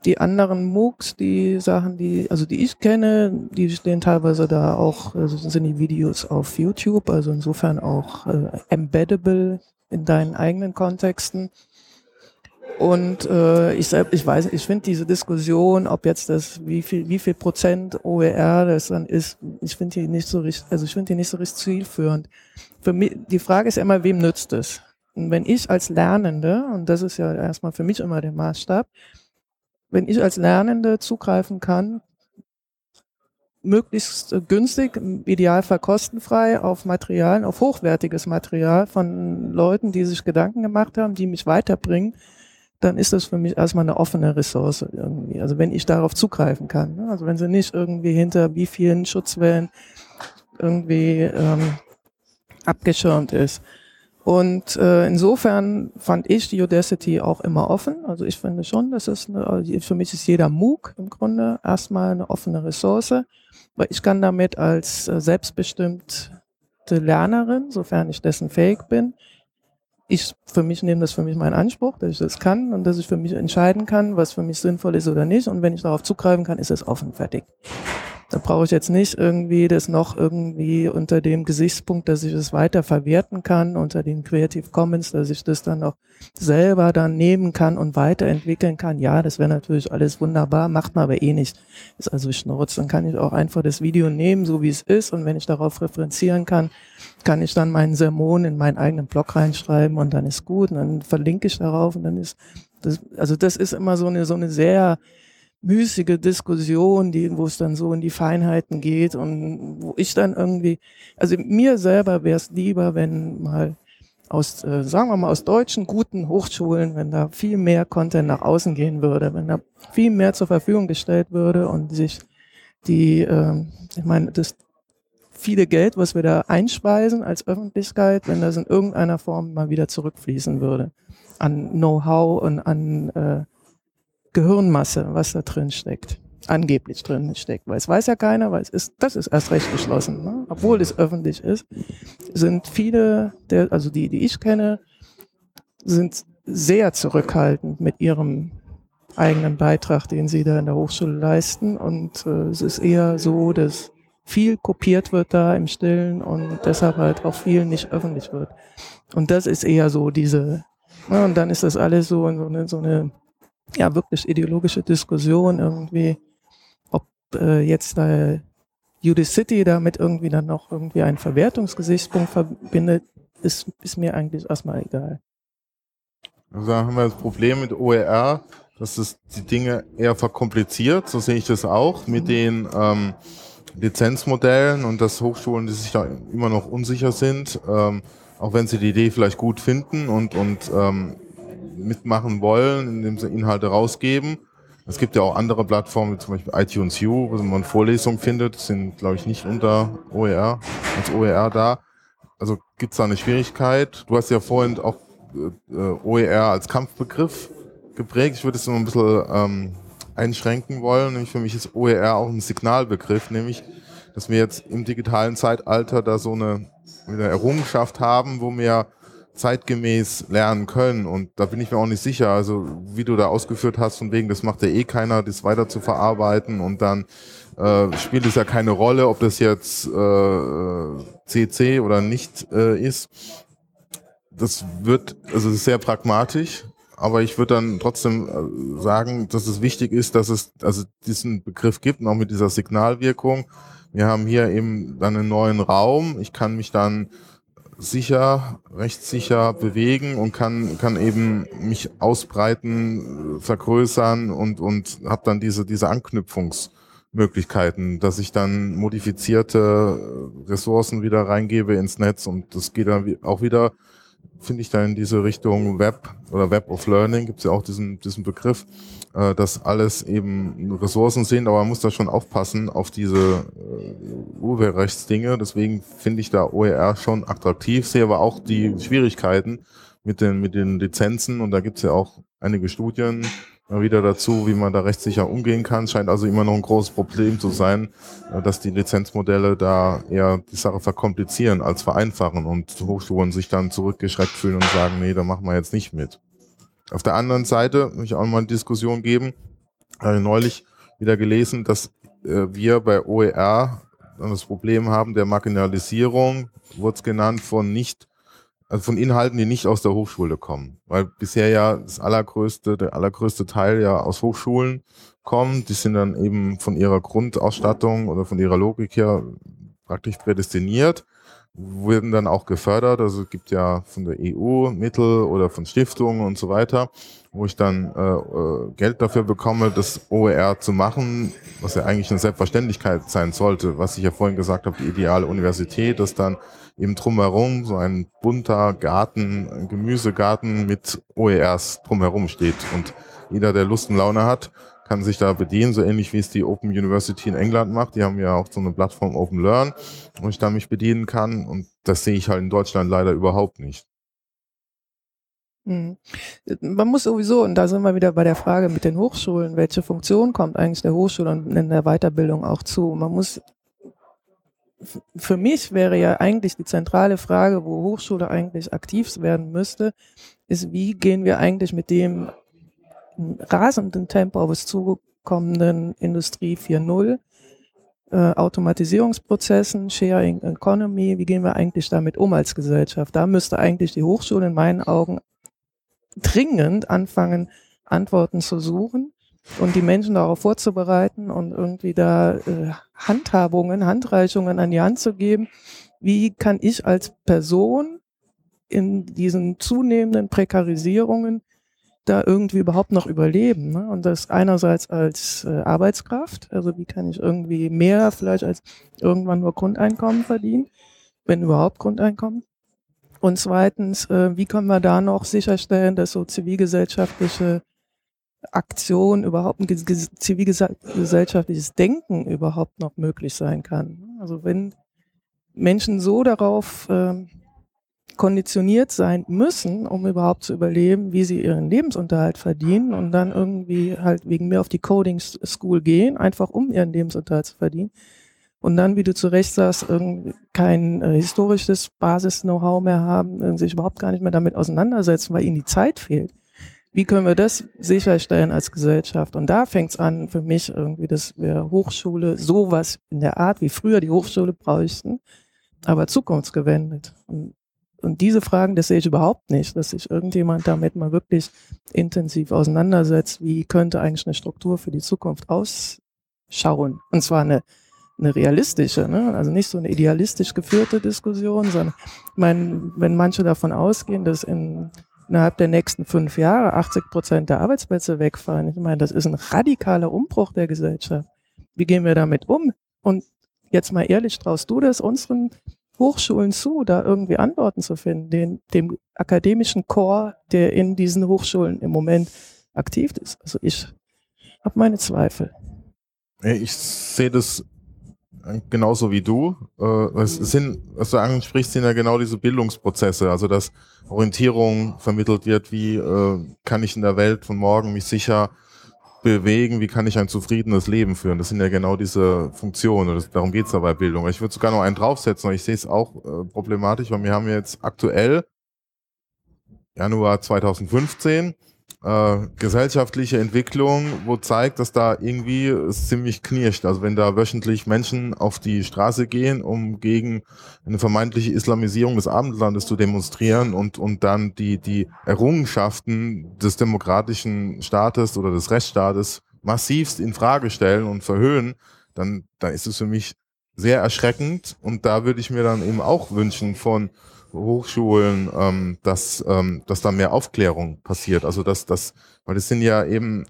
Die anderen MOOCs, die Sachen, die, also die ich kenne, die stehen teilweise da auch, also sind die Videos auf YouTube, also insofern auch äh, embeddable in deinen eigenen Kontexten. Und äh, ich, ich weiß, ich finde diese Diskussion, ob jetzt das wie viel wie viel Prozent OER das dann ist, ich finde die nicht so richtig, also ich finde die nicht so richtig zielführend. Für mich, die Frage ist immer, wem nützt es? Und wenn ich als Lernende, und das ist ja erstmal für mich immer der Maßstab, wenn ich als Lernende zugreifen kann möglichst günstig, im Idealfall kostenfrei auf Material, auf hochwertiges Material von Leuten, die sich Gedanken gemacht haben, die mich weiterbringen, dann ist das für mich erstmal eine offene Ressource irgendwie. Also wenn ich darauf zugreifen kann. Ne? Also wenn sie nicht irgendwie hinter wie vielen Schutzwellen irgendwie ähm, abgeschirmt ist. Und äh, insofern fand ich die Udacity auch immer offen. Also ich finde schon, dass es eine, also für mich ist jeder MOOC im Grunde erstmal eine offene Ressource, weil ich kann damit als äh, selbstbestimmte Lernerin, sofern ich dessen fähig bin, ich für mich nehme das für mich meinen Anspruch, dass ich das kann und dass ich für mich entscheiden kann, was für mich sinnvoll ist oder nicht. Und wenn ich darauf zugreifen kann, ist es offen fertig. Da brauche ich jetzt nicht irgendwie das noch irgendwie unter dem Gesichtspunkt, dass ich es weiter verwerten kann, unter den Creative Commons, dass ich das dann auch selber dann nehmen kann und weiterentwickeln kann. Ja, das wäre natürlich alles wunderbar, macht man aber eh nicht. Ist also Schnurz. Dann kann ich auch einfach das Video nehmen, so wie es ist. Und wenn ich darauf referenzieren kann, kann ich dann meinen Sermon in meinen eigenen Blog reinschreiben und dann ist gut. Und dann verlinke ich darauf und dann ist das, also das ist immer so eine, so eine sehr, müßige Diskussion, die, wo es dann so in die Feinheiten geht und wo ich dann irgendwie, also mir selber wäre es lieber, wenn mal aus, äh, sagen wir mal, aus deutschen guten Hochschulen, wenn da viel mehr Content nach außen gehen würde, wenn da viel mehr zur Verfügung gestellt würde und sich die, äh, ich meine, das viele Geld, was wir da einspeisen als Öffentlichkeit, wenn das in irgendeiner Form mal wieder zurückfließen würde an Know-how und an äh, Gehirnmasse, was da drin steckt, angeblich drin steckt, weil es weiß ja keiner, weil es ist, das ist erst recht geschlossen, ne? obwohl es öffentlich ist, sind viele, der, also die, die ich kenne, sind sehr zurückhaltend mit ihrem eigenen Beitrag, den sie da in der Hochschule leisten und äh, es ist eher so, dass viel kopiert wird da im Stillen und deshalb halt auch viel nicht öffentlich wird. Und das ist eher so diese, ne, und dann ist das alles so, so eine, so eine ja wirklich ideologische Diskussion irgendwie, ob äh, jetzt da Judith City damit irgendwie dann noch irgendwie einen Verwertungsgesichtspunkt verbindet, ist, ist mir eigentlich erstmal egal. Also da haben wir das Problem mit OER, dass es die Dinge eher verkompliziert, so sehe ich das auch, mit den ähm, Lizenzmodellen und dass Hochschulen, die sich da immer noch unsicher sind, ähm, auch wenn sie die Idee vielleicht gut finden und, und ähm, mitmachen wollen, indem sie Inhalte rausgeben. Es gibt ja auch andere Plattformen, wie zum Beispiel iTunes U, wo man Vorlesungen findet, sind, glaube ich, nicht unter OER, als OER da. Also gibt es da eine Schwierigkeit. Du hast ja vorhin auch äh, OER als Kampfbegriff geprägt. Ich würde es noch ein bisschen ähm, einschränken wollen. Nämlich für mich ist OER auch ein Signalbegriff, nämlich, dass wir jetzt im digitalen Zeitalter da so eine, eine Errungenschaft haben, wo wir zeitgemäß lernen können. Und da bin ich mir auch nicht sicher. Also wie du da ausgeführt hast, von wegen, das macht ja eh keiner, das weiter zu verarbeiten und dann äh, spielt es ja keine Rolle, ob das jetzt äh, CC oder nicht äh, ist. Das wird, also das ist sehr pragmatisch, aber ich würde dann trotzdem äh, sagen, dass es wichtig ist, dass es also diesen Begriff gibt, auch mit dieser Signalwirkung. Wir haben hier eben dann einen neuen Raum. Ich kann mich dann sicher, rechtssicher bewegen und kann, kann eben mich ausbreiten, vergrößern und, und habe dann diese, diese Anknüpfungsmöglichkeiten, dass ich dann modifizierte Ressourcen wieder reingebe ins Netz und das geht dann auch wieder, finde ich da in diese Richtung Web oder Web of Learning, gibt es ja auch diesen, diesen Begriff, äh, dass alles eben Ressourcen sind, aber man muss da schon aufpassen auf diese äh, Urheberrechtsdinge. Deswegen finde ich da OER schon attraktiv, sehe aber auch die Schwierigkeiten mit den, mit den Lizenzen und da gibt es ja auch einige Studien wieder dazu, wie man da rechtssicher umgehen kann. Scheint also immer noch ein großes Problem zu sein, äh, dass die Lizenzmodelle da eher die Sache verkomplizieren als vereinfachen und Hochschulen sich dann zurückgeschreckt fühlen und sagen, nee, da machen wir jetzt nicht mit. Auf der anderen Seite möchte ich auch mal eine Diskussion geben. Habe neulich wieder gelesen, dass äh, wir bei OER das Problem haben der Marginalisierung, wurde es genannt, von nicht, also von Inhalten, die nicht aus der Hochschule kommen. Weil bisher ja das allergrößte, der allergrößte Teil ja aus Hochschulen kommt. Die sind dann eben von ihrer Grundausstattung oder von ihrer Logik her praktisch prädestiniert werden dann auch gefördert. Also es gibt ja von der EU Mittel oder von Stiftungen und so weiter, wo ich dann äh, äh, Geld dafür bekomme, das OER zu machen, was ja eigentlich eine Selbstverständlichkeit sein sollte, was ich ja vorhin gesagt habe, die ideale Universität, dass dann eben drumherum so ein bunter Garten, ein Gemüsegarten mit OERs drumherum steht und jeder, der Lust und Laune hat, kann sich da bedienen, so ähnlich wie es die Open University in England macht. Die haben ja auch so eine Plattform Open Learn, wo ich da mich bedienen kann. Und das sehe ich halt in Deutschland leider überhaupt nicht. Hm. Man muss sowieso, und da sind wir wieder bei der Frage mit den Hochschulen, welche Funktion kommt eigentlich der Hochschule und in der Weiterbildung auch zu? Man muss, für mich wäre ja eigentlich die zentrale Frage, wo Hochschule eigentlich aktiv werden müsste, ist, wie gehen wir eigentlich mit dem rasenden Tempo auf es zukommenden Industrie 4.0, äh, Automatisierungsprozessen, Sharing Economy, wie gehen wir eigentlich damit um als Gesellschaft? Da müsste eigentlich die Hochschule in meinen Augen dringend anfangen, Antworten zu suchen und die Menschen darauf vorzubereiten und irgendwie da äh, Handhabungen, Handreichungen an die Hand zu geben. Wie kann ich als Person in diesen zunehmenden Prekarisierungen da irgendwie überhaupt noch überleben. Ne? Und das einerseits als äh, Arbeitskraft, also wie kann ich irgendwie mehr vielleicht als irgendwann nur Grundeinkommen verdienen, wenn überhaupt Grundeinkommen. Und zweitens, äh, wie können wir da noch sicherstellen, dass so zivilgesellschaftliche Aktion überhaupt ein zivilgesellschaftliches Denken überhaupt noch möglich sein kann. Also wenn Menschen so darauf äh, konditioniert sein müssen, um überhaupt zu überleben, wie sie ihren Lebensunterhalt verdienen und dann irgendwie halt wegen mir auf die Coding School gehen, einfach um ihren Lebensunterhalt zu verdienen. Und dann, wie du zu Recht sagst, kein äh, historisches Basis-Know-how mehr haben, sich überhaupt gar nicht mehr damit auseinandersetzen, weil ihnen die Zeit fehlt. Wie können wir das sicherstellen als Gesellschaft? Und da fängt es an für mich irgendwie, dass wir Hochschule sowas in der Art wie früher die Hochschule bräuchten, aber zukunftsgewendet. Und und diese Fragen, das sehe ich überhaupt nicht, dass sich irgendjemand damit mal wirklich intensiv auseinandersetzt, wie könnte eigentlich eine Struktur für die Zukunft ausschauen. Und zwar eine, eine realistische, ne? also nicht so eine idealistisch geführte Diskussion, sondern ich meine, wenn manche davon ausgehen, dass in, innerhalb der nächsten fünf Jahre 80 Prozent der Arbeitsplätze wegfallen, ich meine, das ist ein radikaler Umbruch der Gesellschaft. Wie gehen wir damit um? Und jetzt mal ehrlich, traust du das unseren Hochschulen zu, da irgendwie Antworten zu finden, den, dem akademischen Chor, der in diesen Hochschulen im Moment aktiv ist. Also ich habe meine Zweifel. Ich sehe das genauso wie du. Äh, es sind, was du ansprichst, sind ja genau diese Bildungsprozesse, also dass Orientierung vermittelt wird, wie äh, kann ich in der Welt von morgen mich sicher bewegen, wie kann ich ein zufriedenes Leben führen. Das sind ja genau diese Funktionen. Das, darum geht's ja bei Bildung. Ich würde sogar noch einen draufsetzen, ich sehe es auch äh, problematisch, weil wir haben jetzt aktuell Januar 2015 äh, gesellschaftliche Entwicklung, wo zeigt, dass da irgendwie es ziemlich knirscht. Also wenn da wöchentlich Menschen auf die Straße gehen, um gegen eine vermeintliche Islamisierung des Abendlandes zu demonstrieren und, und dann die, die Errungenschaften des demokratischen Staates oder des Rechtsstaates massivst in Frage stellen und verhöhen, dann, dann ist es für mich sehr erschreckend und da würde ich mir dann eben auch wünschen von Hochschulen, ähm, dass, ähm, dass da mehr Aufklärung passiert. Also dass das, weil es sind ja eben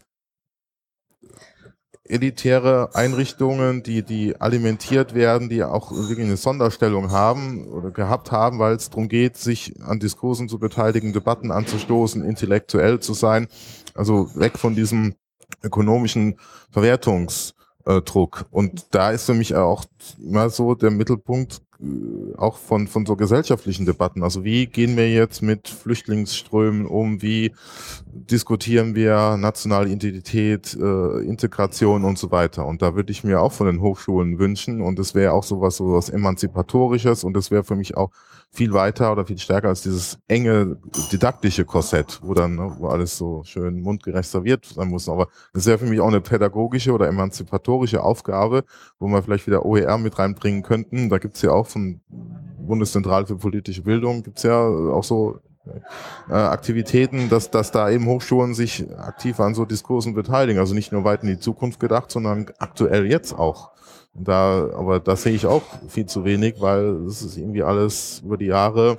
elitäre Einrichtungen, die, die alimentiert werden, die auch wirklich eine Sonderstellung haben oder gehabt haben, weil es darum geht, sich an Diskursen zu beteiligen, Debatten anzustoßen, intellektuell zu sein. Also weg von diesem ökonomischen Verwertungsdruck. Und da ist für mich auch immer so der Mittelpunkt auch von, von so gesellschaftlichen Debatten. Also wie gehen wir jetzt mit Flüchtlingsströmen um? Wie diskutieren wir nationale Identität, äh, Integration und so weiter? Und da würde ich mir auch von den Hochschulen wünschen. Und es wäre auch sowas, sowas Emanzipatorisches. Und es wäre für mich auch viel weiter oder viel stärker als dieses enge didaktische Korsett, wo dann, ne, wo alles so schön mundgerecht serviert sein muss. Aber das wäre für mich auch eine pädagogische oder emanzipatorische Aufgabe, wo wir vielleicht wieder OER mit reinbringen könnten. Da gibt's ja auch von Bundeszentrale für politische Bildung gibt's ja auch so äh, Aktivitäten, dass, dass da eben Hochschulen sich aktiv an so Diskursen beteiligen. Also nicht nur weit in die Zukunft gedacht, sondern aktuell jetzt auch da, aber da sehe ich auch viel zu wenig, weil es ist irgendwie alles über die Jahre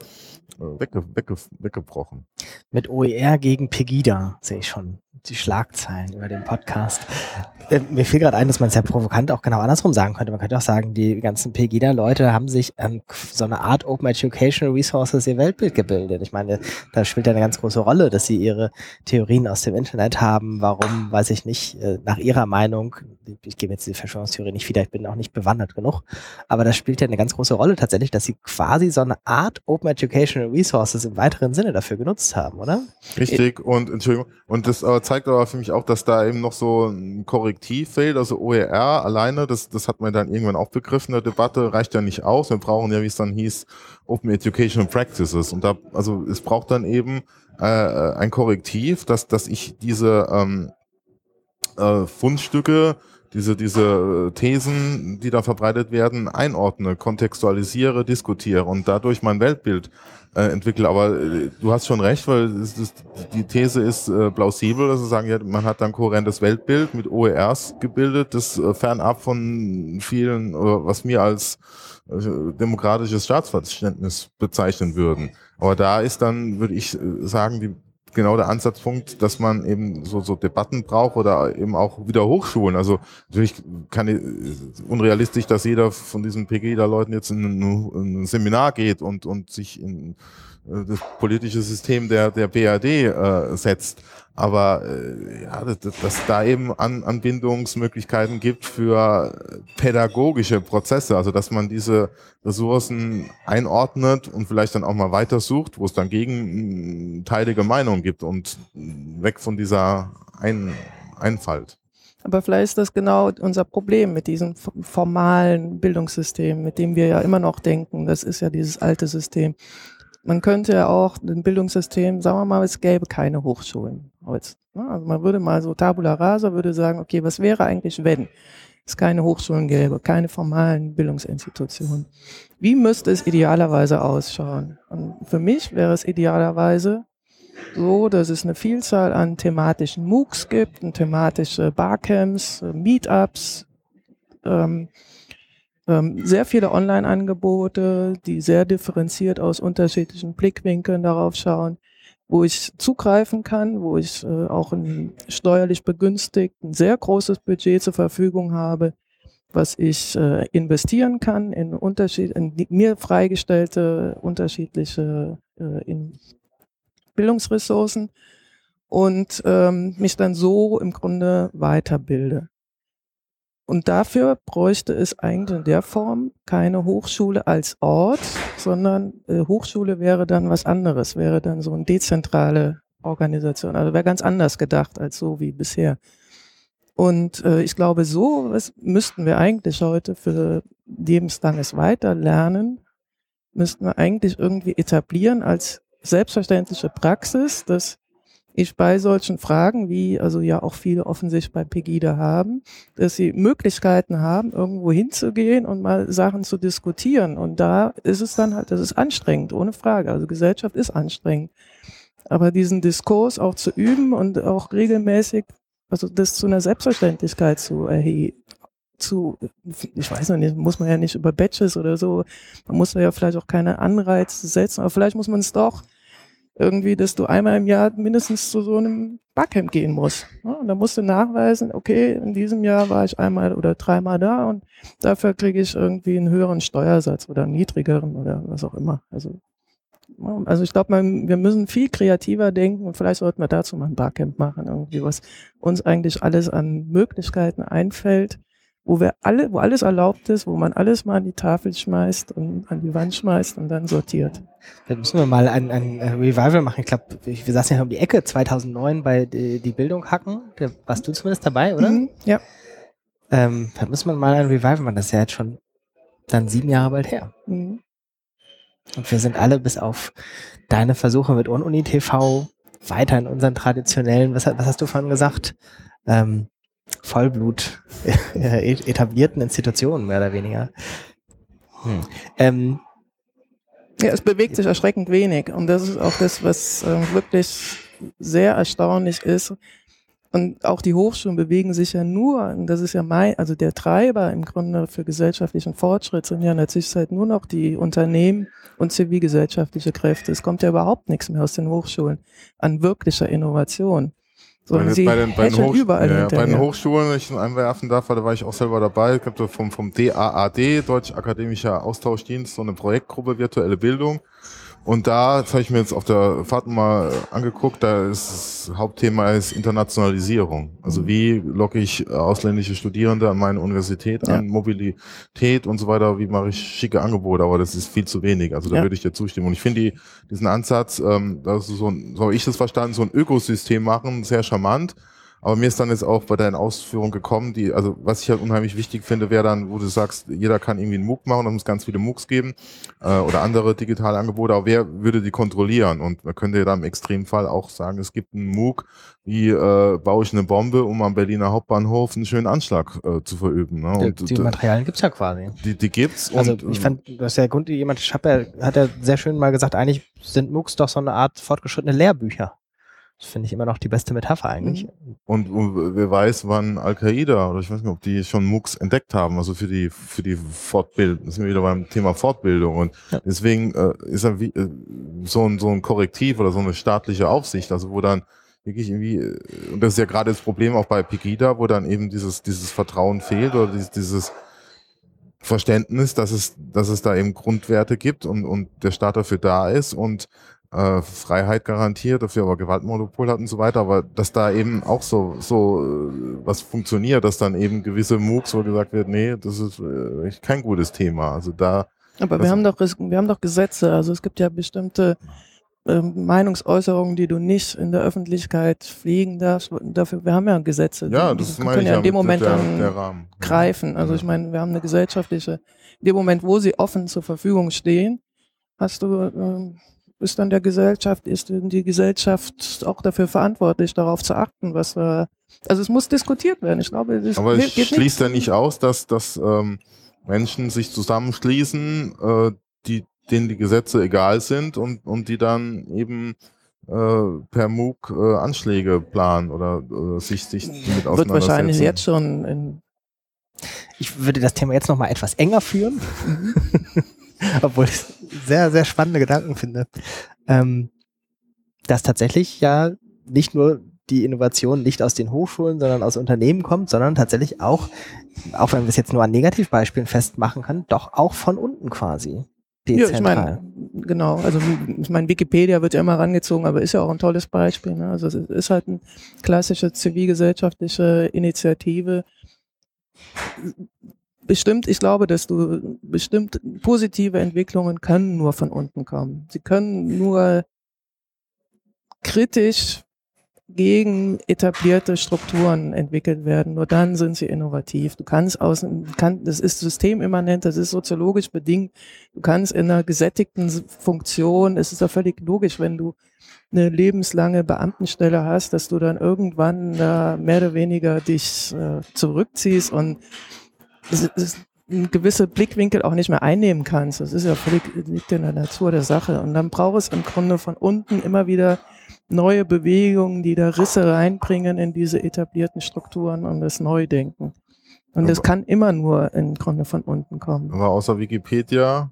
äh, wegge, wegge, weggebrochen. Mit OER gegen Pegida sehe ich schon die Schlagzeilen über den Podcast. Äh, mir fiel gerade ein, dass man es ja provokant auch genau andersrum sagen könnte. Man könnte auch sagen, die ganzen Pegida-Leute haben sich an so eine Art Open Educational Resources ihr Weltbild gebildet. Ich meine, da spielt ja eine ganz große Rolle, dass sie ihre Theorien aus dem Internet haben. Warum, weiß ich nicht, äh, nach ihrer Meinung, ich gebe jetzt die Verschwörungstheorie nicht wieder, ich bin auch nicht bewandert genug, aber das spielt ja eine ganz große Rolle tatsächlich, dass sie quasi so eine Art Open Educational Resources im weiteren Sinne dafür genutzt haben, oder? Richtig, und Entschuldigung, und das äh, zeigt aber für mich auch, dass da eben noch so ein Korrektiv fehlt. Also OER alleine, das, das hat man dann irgendwann auch begriffen der Debatte, reicht ja nicht aus. Wir brauchen ja, wie es dann hieß, Open Educational Practices. Und da, also es braucht dann eben äh, ein Korrektiv, dass, dass ich diese ähm, äh, Fundstücke diese, diese Thesen, die da verbreitet werden, einordne, kontextualisiere, diskutiere und dadurch mein Weltbild äh, entwickle. Aber äh, du hast schon recht, weil es, es, die These ist äh, plausibel, dass sie sagen, ja, man hat dann kohärentes Weltbild mit OERs gebildet, das äh, fernab von vielen, oder was mir als äh, demokratisches Staatsverständnis bezeichnen würden. Aber da ist dann, würde ich äh, sagen, die genau der Ansatzpunkt, dass man eben so, so Debatten braucht oder eben auch wieder Hochschulen. Also natürlich kann ich, unrealistisch, dass jeder von diesen PGIDA-Leuten jetzt in ein, in ein, Seminar geht und, und sich in äh, das politische System der, der BRD äh, setzt. Aber äh, ja, dass, dass da eben An Anbindungsmöglichkeiten gibt für pädagogische Prozesse, also dass man diese Ressourcen einordnet und vielleicht dann auch mal weitersucht, wo es dann gegenteilige Meinungen gibt und weg von dieser Ein Einfalt. Aber vielleicht ist das genau unser Problem mit diesem formalen Bildungssystem, mit dem wir ja immer noch denken. Das ist ja dieses alte System. Man könnte ja auch ein Bildungssystem, sagen wir mal, es gäbe keine Hochschulen. Ne? Also man würde mal so tabula rasa, würde sagen, okay, was wäre eigentlich, wenn es keine Hochschulen gäbe, keine formalen Bildungsinstitutionen? Wie müsste es idealerweise ausschauen? Und für mich wäre es idealerweise so, dass es eine Vielzahl an thematischen MOOCs gibt, thematische Barcamps, Meetups, ähm, ähm, sehr viele Online-Angebote, die sehr differenziert aus unterschiedlichen Blickwinkeln darauf schauen, wo ich zugreifen kann, wo ich äh, auch ein steuerlich begünstigt ein sehr großes Budget zur Verfügung habe, was ich äh, investieren kann in, Unterschied, in mir freigestellte unterschiedliche äh, in Bildungsressourcen und ähm, mich dann so im Grunde weiterbilde. Und dafür bräuchte es eigentlich in der Form keine Hochschule als Ort, sondern äh, Hochschule wäre dann was anderes, wäre dann so eine dezentrale Organisation. Also wäre ganz anders gedacht als so wie bisher. Und äh, ich glaube, so was müssten wir eigentlich heute für lebenslanges Weiterlernen, müssten wir eigentlich irgendwie etablieren als selbstverständliche Praxis, dass ich bei solchen Fragen, wie also ja auch viele offensichtlich bei Pegida haben, dass sie Möglichkeiten haben, irgendwo hinzugehen und mal Sachen zu diskutieren. Und da ist es dann halt, das ist anstrengend, ohne Frage. Also Gesellschaft ist anstrengend. Aber diesen Diskurs auch zu üben und auch regelmäßig, also das zu einer Selbstverständlichkeit zu erheben, zu, ich weiß noch nicht, muss man ja nicht über Batches oder so, man muss ja vielleicht auch keine Anreize setzen, aber vielleicht muss man es doch irgendwie, dass du einmal im Jahr mindestens zu so einem Barcamp gehen musst. Und da musst du nachweisen, okay, in diesem Jahr war ich einmal oder dreimal da und dafür kriege ich irgendwie einen höheren Steuersatz oder einen niedrigeren oder was auch immer. Also, also ich glaube, wir müssen viel kreativer denken und vielleicht sollten wir dazu mal ein Barcamp machen, irgendwie, was uns eigentlich alles an Möglichkeiten einfällt, wo wir alle, wo alles erlaubt ist, wo man alles mal an die Tafel schmeißt und an die Wand schmeißt und dann sortiert. Dann müssen wir mal ein, ein Revival machen. Ich glaube, wir saßen ja um die Ecke 2009 bei die, die Bildung hacken. Da warst du zumindest dabei, oder? Mhm, ja. Ähm, da muss man mal ein Revival machen. Das ist ja jetzt schon dann sieben Jahre bald her. Mhm. Und wir sind alle bis auf deine Versuche mit Ununi TV weiter in unseren traditionellen, was, was hast du vorhin gesagt? Ähm, Vollblut etablierten Institutionen, mehr oder weniger. Hm. Ähm, ja, es bewegt sich erschreckend wenig. Und das ist auch das, was äh, wirklich sehr erstaunlich ist. Und auch die Hochschulen bewegen sich ja nur, und das ist ja mein, also der Treiber im Grunde für gesellschaftlichen Fortschritt sind ja in der Zwischenzeit nur noch die Unternehmen und zivilgesellschaftliche Kräfte. Es kommt ja überhaupt nichts mehr aus den Hochschulen an wirklicher Innovation. Sondern Bei, sie bei, den, bei, den Hochsch überall ja, bei den. Hochschulen, wenn ich es einwerfen darf, da war ich auch selber dabei, ich glaube vom, vom DAAD, Deutsch Akademischer Austauschdienst, so eine Projektgruppe virtuelle Bildung. Und da, das habe ich mir jetzt auf der Fahrt mal angeguckt, da ist das Hauptthema ist Internationalisierung. Also wie locke ich ausländische Studierende an meine Universität an, Mobilität und so weiter, wie mache ich schicke Angebote, aber das ist viel zu wenig. Also da Ja. würde ich dir zustimmen. Und ich finde die, diesen Ansatz, ähm, das ist so, ein, so habe ich das verstanden, so ein Ökosystem machen, sehr charmant. Aber mir ist dann jetzt auch bei deinen Ausführungen gekommen, die, also was ich halt unheimlich wichtig finde, wäre dann, wo du sagst, jeder kann irgendwie einen MOOC machen, da muss ganz viele MOOCs geben äh, oder andere digitale Angebote, aber wer würde die kontrollieren? Und man könnte ja dann im Extremfall auch sagen, es gibt einen MOOC, wie äh, baue ich eine Bombe, um am Berliner Hauptbahnhof einen schönen Anschlag äh, zu verüben. Ne? Die, Und die äh, Materialien gibt's ja quasi. die, die gibt's. Also und, ich fand, dass der Grund, jemand, ich hab ja, hat ja sehr schön mal gesagt, eigentlich sind MOOCs doch so eine Art fortgeschrittene Lehrbücher. Finde ich immer noch die beste Metapher eigentlich. Und, und wer weiß, wann Al-Qaida oder ich weiß nicht, ob die schon MOOCs entdeckt haben, also für die für die Fortbildung. Das sind wir wieder beim Thema Fortbildung und Ja. deswegen äh, ist er wie, äh, so ein so ein Korrektiv oder so eine staatliche Aufsicht, also wo dann wirklich irgendwie äh, und das ist ja gerade das Problem auch bei Pegida, wo dann eben dieses dieses Vertrauen fehlt oder dieses, dieses Verständnis, dass es dass es da eben Grundwerte gibt und und der Staat dafür da ist und äh, Freiheit garantiert, dafür aber Gewaltmonopol hat und so weiter, aber dass da eben auch so, so äh, was funktioniert, dass dann eben gewisse MOOCs, wo gesagt wird, nee, das ist äh, kein gutes Thema. Also da, Aber wir haben doch wir haben doch Gesetze. Also es gibt ja bestimmte ähm, Meinungsäußerungen, die du nicht in der Öffentlichkeit fliegen darfst. Dafür, wir haben ja Gesetze. ja, die, das die können ja in dem Moment der, dann der greifen. Also ich meine, wir haben eine gesellschaftliche, in dem Moment, wo sie offen zur Verfügung stehen, hast du, ähm, ist dann der Gesellschaft, ist die Gesellschaft auch dafür verantwortlich, darauf zu achten, was wir, also es muss diskutiert werden. Ich glaube, das Aber geht ich nicht. schließt ja nicht aus, dass, dass ähm, Menschen sich zusammenschließen, äh, die, denen die Gesetze egal sind und, und die dann eben äh, per MOOC äh, Anschläge planen oder äh, sich, sich damit Wird wahrscheinlich auseinandersetzen. jetzt schon in, Ich würde das Thema jetzt noch mal etwas enger führen, obwohl ich es sehr, sehr spannende Gedanken finde. Ähm, dass tatsächlich ja nicht nur die Innovation nicht aus den Hochschulen, sondern aus Unternehmen kommt, sondern tatsächlich auch, auch wenn wir es jetzt nur an Negativbeispielen festmachen kann, doch auch von unten quasi. Ja, Dezentral. ich meine, genau. Also ich meine, Wikipedia wird ja immer rangezogen, aber ist ja auch ein tolles Beispiel. Ne? Also es ist halt eine klassische zivilgesellschaftliche Initiative. Bestimmt, ich glaube, dass du bestimmt positive Entwicklungen können nur von unten kommen. Sie können nur kritisch gegen etablierte Strukturen entwickelt werden. Nur dann sind sie innovativ. Du kannst aus, kann, das ist systemimmanent, das ist soziologisch bedingt. Du kannst in einer gesättigten Funktion, es ist ja völlig logisch, wenn du eine lebenslange Beamtenstelle hast, dass du dann irgendwann da mehr oder weniger dich äh, zurückziehst und es ist ein gewisse Blickwinkel auch nicht mehr einnehmen kannst. Das ist ja völlig liegt in der Natur der Sache. Und dann braucht es im Grunde von unten immer wieder neue Bewegungen, die da Risse reinbringen in diese etablierten Strukturen und das Neudenken. Und das kann immer nur im Grunde von unten kommen. Aber außer Wikipedia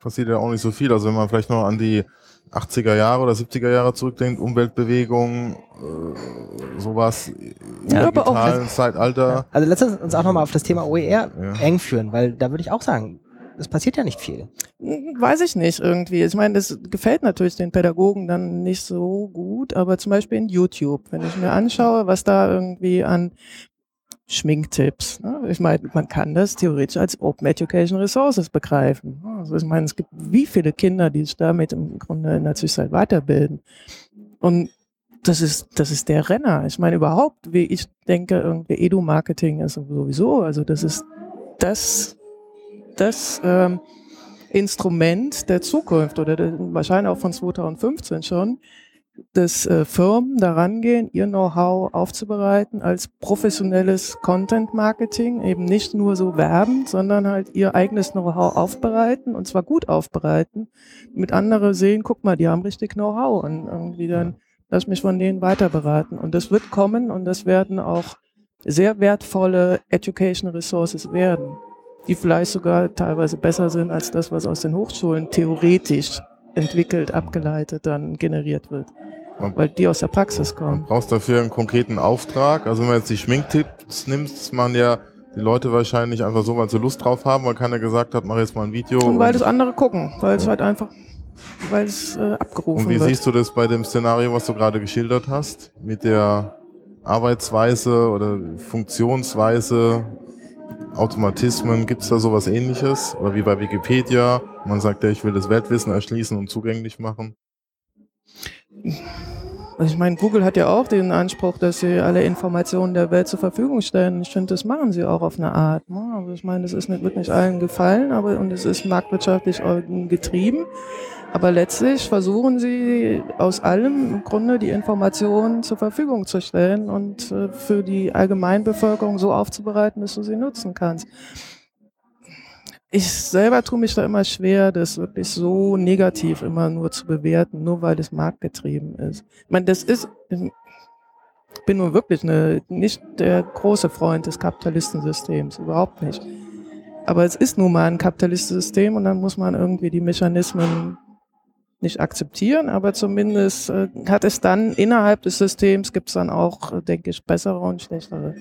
passiert ja auch nicht so viel. Also wenn man vielleicht noch an die 80er Jahre oder 70er Jahre zurückdenkt, Umweltbewegungen, äh, sowas im Ja, aber auch- digitalen Zeitalter. Also letztens uns auch nochmal auf das Thema OER Ja. eng führen, weil da würde ich auch sagen, es passiert ja nicht viel. Hm, Weiß ich nicht irgendwie. Ich meine, das gefällt natürlich den Pädagogen dann nicht so gut, aber zum Beispiel in YouTube, wenn ich mir anschaue, was da irgendwie an Schminktipps. Ne? Ich meine, man kann das theoretisch als Open Education Resources begreifen. Also ich meine, es gibt wie viele Kinder, die sich damit im Grunde in der Zwischenzeit weiterbilden. Und das ist, das ist der Renner. Ich meine, überhaupt, wie ich denke, irgendwie Edu-Marketing ist sowieso, also das ist das, das ähm, Instrument der Zukunft oder der, wahrscheinlich auch von 2015 schon, dass äh, Firmen daran gehen, ihr Know-how aufzubereiten als professionelles Content-Marketing, eben nicht nur so werben, sondern halt ihr eigenes Know-how aufbereiten und zwar gut aufbereiten, mit andere sehen, guck mal, die haben richtig Know-how und irgendwie dann Lass mich von denen weiter beraten. Und das wird kommen und das werden auch sehr wertvolle Education Resources werden, die vielleicht sogar teilweise besser sind als das, was aus den Hochschulen theoretisch entwickelt, abgeleitet dann generiert wird. Weil die aus der Praxis kommen. Du brauchst dafür einen konkreten Auftrag. Also wenn man jetzt die Schminktipps nimmt, man ja die Leute wahrscheinlich einfach so, weil sie Lust drauf haben, weil keiner gesagt hat, mach jetzt mal ein Video. Und weil das andere gucken, weil es halt einfach, weil es äh, abgerufen Und wie wird. siehst du das bei dem Szenario, was du gerade geschildert hast? Mit der Arbeitsweise oder Funktionsweise, Automatismen, gibt es da sowas ähnliches? Oder wie bei Wikipedia, man sagt ja, ich will das Weltwissen erschließen und zugänglich machen. Ich meine, Google hat ja auch den Anspruch, dass sie alle Informationen der Welt zur Verfügung stellen. Ich finde, das machen sie auch auf eine Art. ne? Also ich meine, das ist nicht, wird nicht allen gefallen, aber und es ist marktwirtschaftlich getrieben. Aber letztlich versuchen sie aus allem im Grunde die Informationen zur Verfügung zu stellen und äh, für die Allgemeinbevölkerung so aufzubereiten, dass du sie nutzen kannst. Ich selber tue mich da immer schwer, das wirklich so negativ immer nur zu bewerten, nur weil das marktgetrieben ist. Ich meine, das ist, ich bin nun wirklich eine, nicht der große Freund des Kapitalistensystems, überhaupt nicht. Aber es ist nun mal ein kapitalistisches System und dann muss man irgendwie die Mechanismen nicht akzeptieren, aber zumindest äh, hat es dann innerhalb des Systems gibt es dann auch, äh, denke ich, bessere und schlechtere.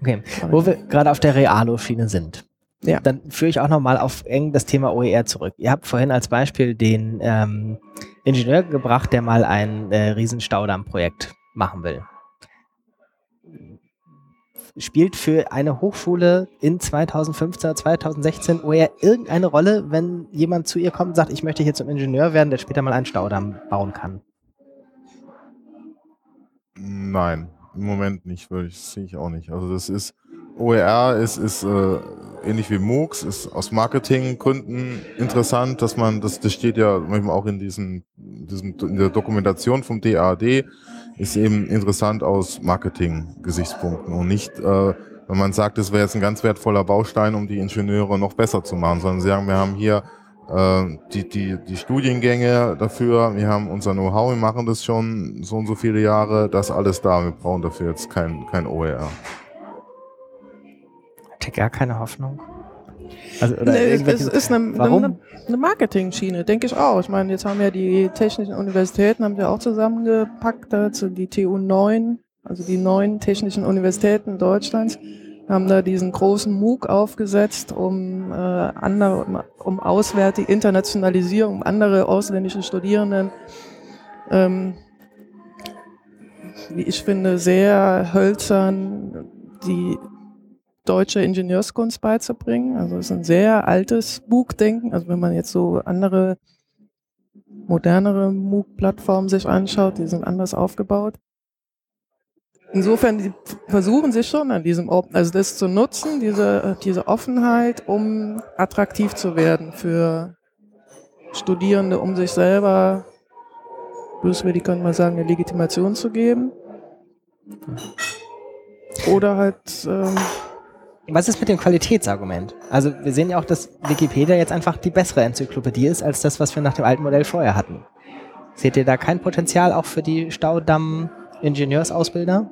Okay, wo wir gerade auf der Realo-Schiene sind. Ja. Dann führe ich auch nochmal auf eng das Thema OER zurück. Ihr habt vorhin als Beispiel den ähm, Ingenieur gebracht, der mal ein äh, Riesenstaudammprojekt machen will. Spielt für eine Hochschule in 2015 oder 2016 OER irgendeine Rolle, wenn jemand zu ihr kommt und sagt, ich möchte hier zum Ingenieur werden, der später mal einen Staudamm bauen kann? Nein, im Moment nicht, sehe ich auch nicht. Also das ist, OER ist, ist äh, ähnlich wie MOOCs, ist aus Marketinggründen interessant, dass man, das, das steht ja manchmal auch in diesen, diesen, in der Dokumentation vom DAAD, ist eben interessant aus Marketing-Gesichtspunkten und nicht, äh, wenn man sagt, das wäre jetzt ein ganz wertvoller Baustein, um die Ingenieure noch besser zu machen, sondern sie sagen, wir haben hier äh, die, die, die Studiengänge dafür, wir haben unser Know-how, wir machen das schon so und so viele Jahre, das ist alles da, wir brauchen dafür jetzt kein, kein OER. Hat ihr gar keine Hoffnung? Also, oder Nee, es ist eine, Warum? eine, eine Marketing-Schiene, denke ich auch. Ich meine, jetzt haben ja die technischen Universitäten, haben wir auch zusammengepackt, dazu die TU 9, also die neun technischen Universitäten Deutschlands, haben da diesen großen MOOC aufgesetzt, um, äh, andere, um, um auswärtige Internationalisierung, um andere ausländische Studierenden, ähm, wie ich finde, sehr hölzern die deutsche Ingenieurskunst beizubringen. Also es ist ein sehr altes MOOC-Denken. Also wenn man jetzt so andere, modernere MOOC-Plattformen sich anschaut, die sind anders aufgebaut. Insofern, die versuchen sich schon an diesem Open, also das zu nutzen, diese, diese Offenheit, um attraktiv zu werden für Studierende, um sich selber, böswillig könnte man sagen, eine Legitimation zu geben. Oder halt, ähm, Was ist mit dem Qualitätsargument? Also wir sehen ja auch, dass Wikipedia jetzt einfach die bessere Enzyklopädie ist als das, was wir nach dem alten Modell vorher hatten. Seht ihr da kein Potenzial auch für die Staudamm-Ingenieursausbilder?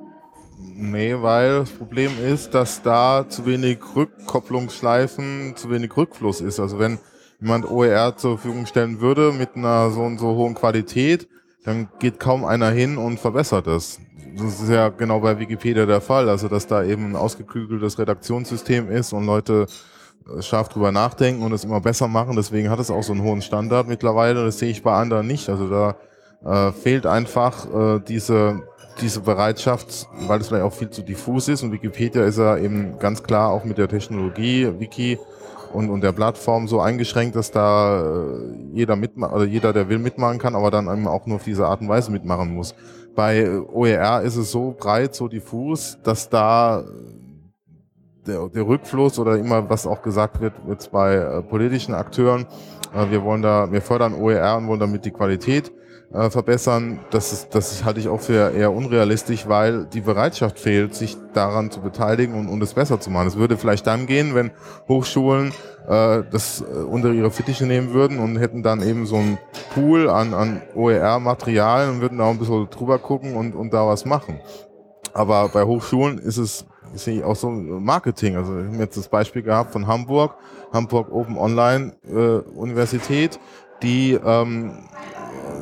Nee, weil das Problem ist, dass da zu wenig Rückkopplungsschleifen, zu wenig Rückfluss ist. Also wenn jemand OER zur Verfügung stellen würde mit einer so und so hohen Qualität, dann geht kaum einer hin und verbessert es. Das ist ja genau bei Wikipedia der Fall, also dass da eben ein ausgeklügeltes Redaktionssystem ist und Leute äh, scharf drüber nachdenken und es immer besser machen. Deswegen hat es auch so einen hohen Standard mittlerweile. Das sehe ich bei anderen nicht. Also da äh, fehlt einfach äh, diese diese Bereitschaft, weil es vielleicht auch viel zu diffus ist und Wikipedia ist ja eben ganz klar auch mit der Technologie, Wiki und, und der Plattform so eingeschränkt, dass da äh, jeder mitmacht, oder jeder, der will, mitmachen kann, aber dann eben auch nur auf diese Art und Weise mitmachen muss. Bei OER ist es so breit, so diffus, dass da der, der Rückfluss oder immer, was auch gesagt wird jetzt bei äh, politischen Akteuren, äh, wir wollen da, wir fördern OER und wollen damit die Qualität äh, verbessern, das, ist, das halte ich auch für eher unrealistisch, weil die Bereitschaft fehlt, sich daran zu beteiligen und, und es besser zu machen. Es würde vielleicht dann gehen, wenn Hochschulen äh, das äh, unter ihre Fittiche nehmen würden und hätten dann eben so ein Pool an, an OER-Material und würden da auch ein bisschen drüber gucken und, und da was machen. Aber bei Hochschulen ist es ist auch so Marketing. Also wir haben jetzt das Beispiel gehabt von Hamburg, Hamburg Open Online äh, Universität, die ähm,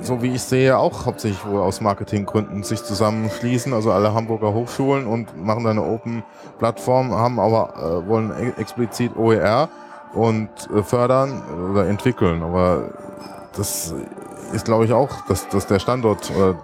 so wie ich sehe, auch hauptsächlich wohl aus Marketinggründen sich zusammenschließen, also alle Hamburger Hochschulen und machen da eine Open-Plattform, haben aber äh, wollen e explizit OER und äh, fördern oder entwickeln. Aber das ist, glaube ich, auch, dass, dass der Standort oder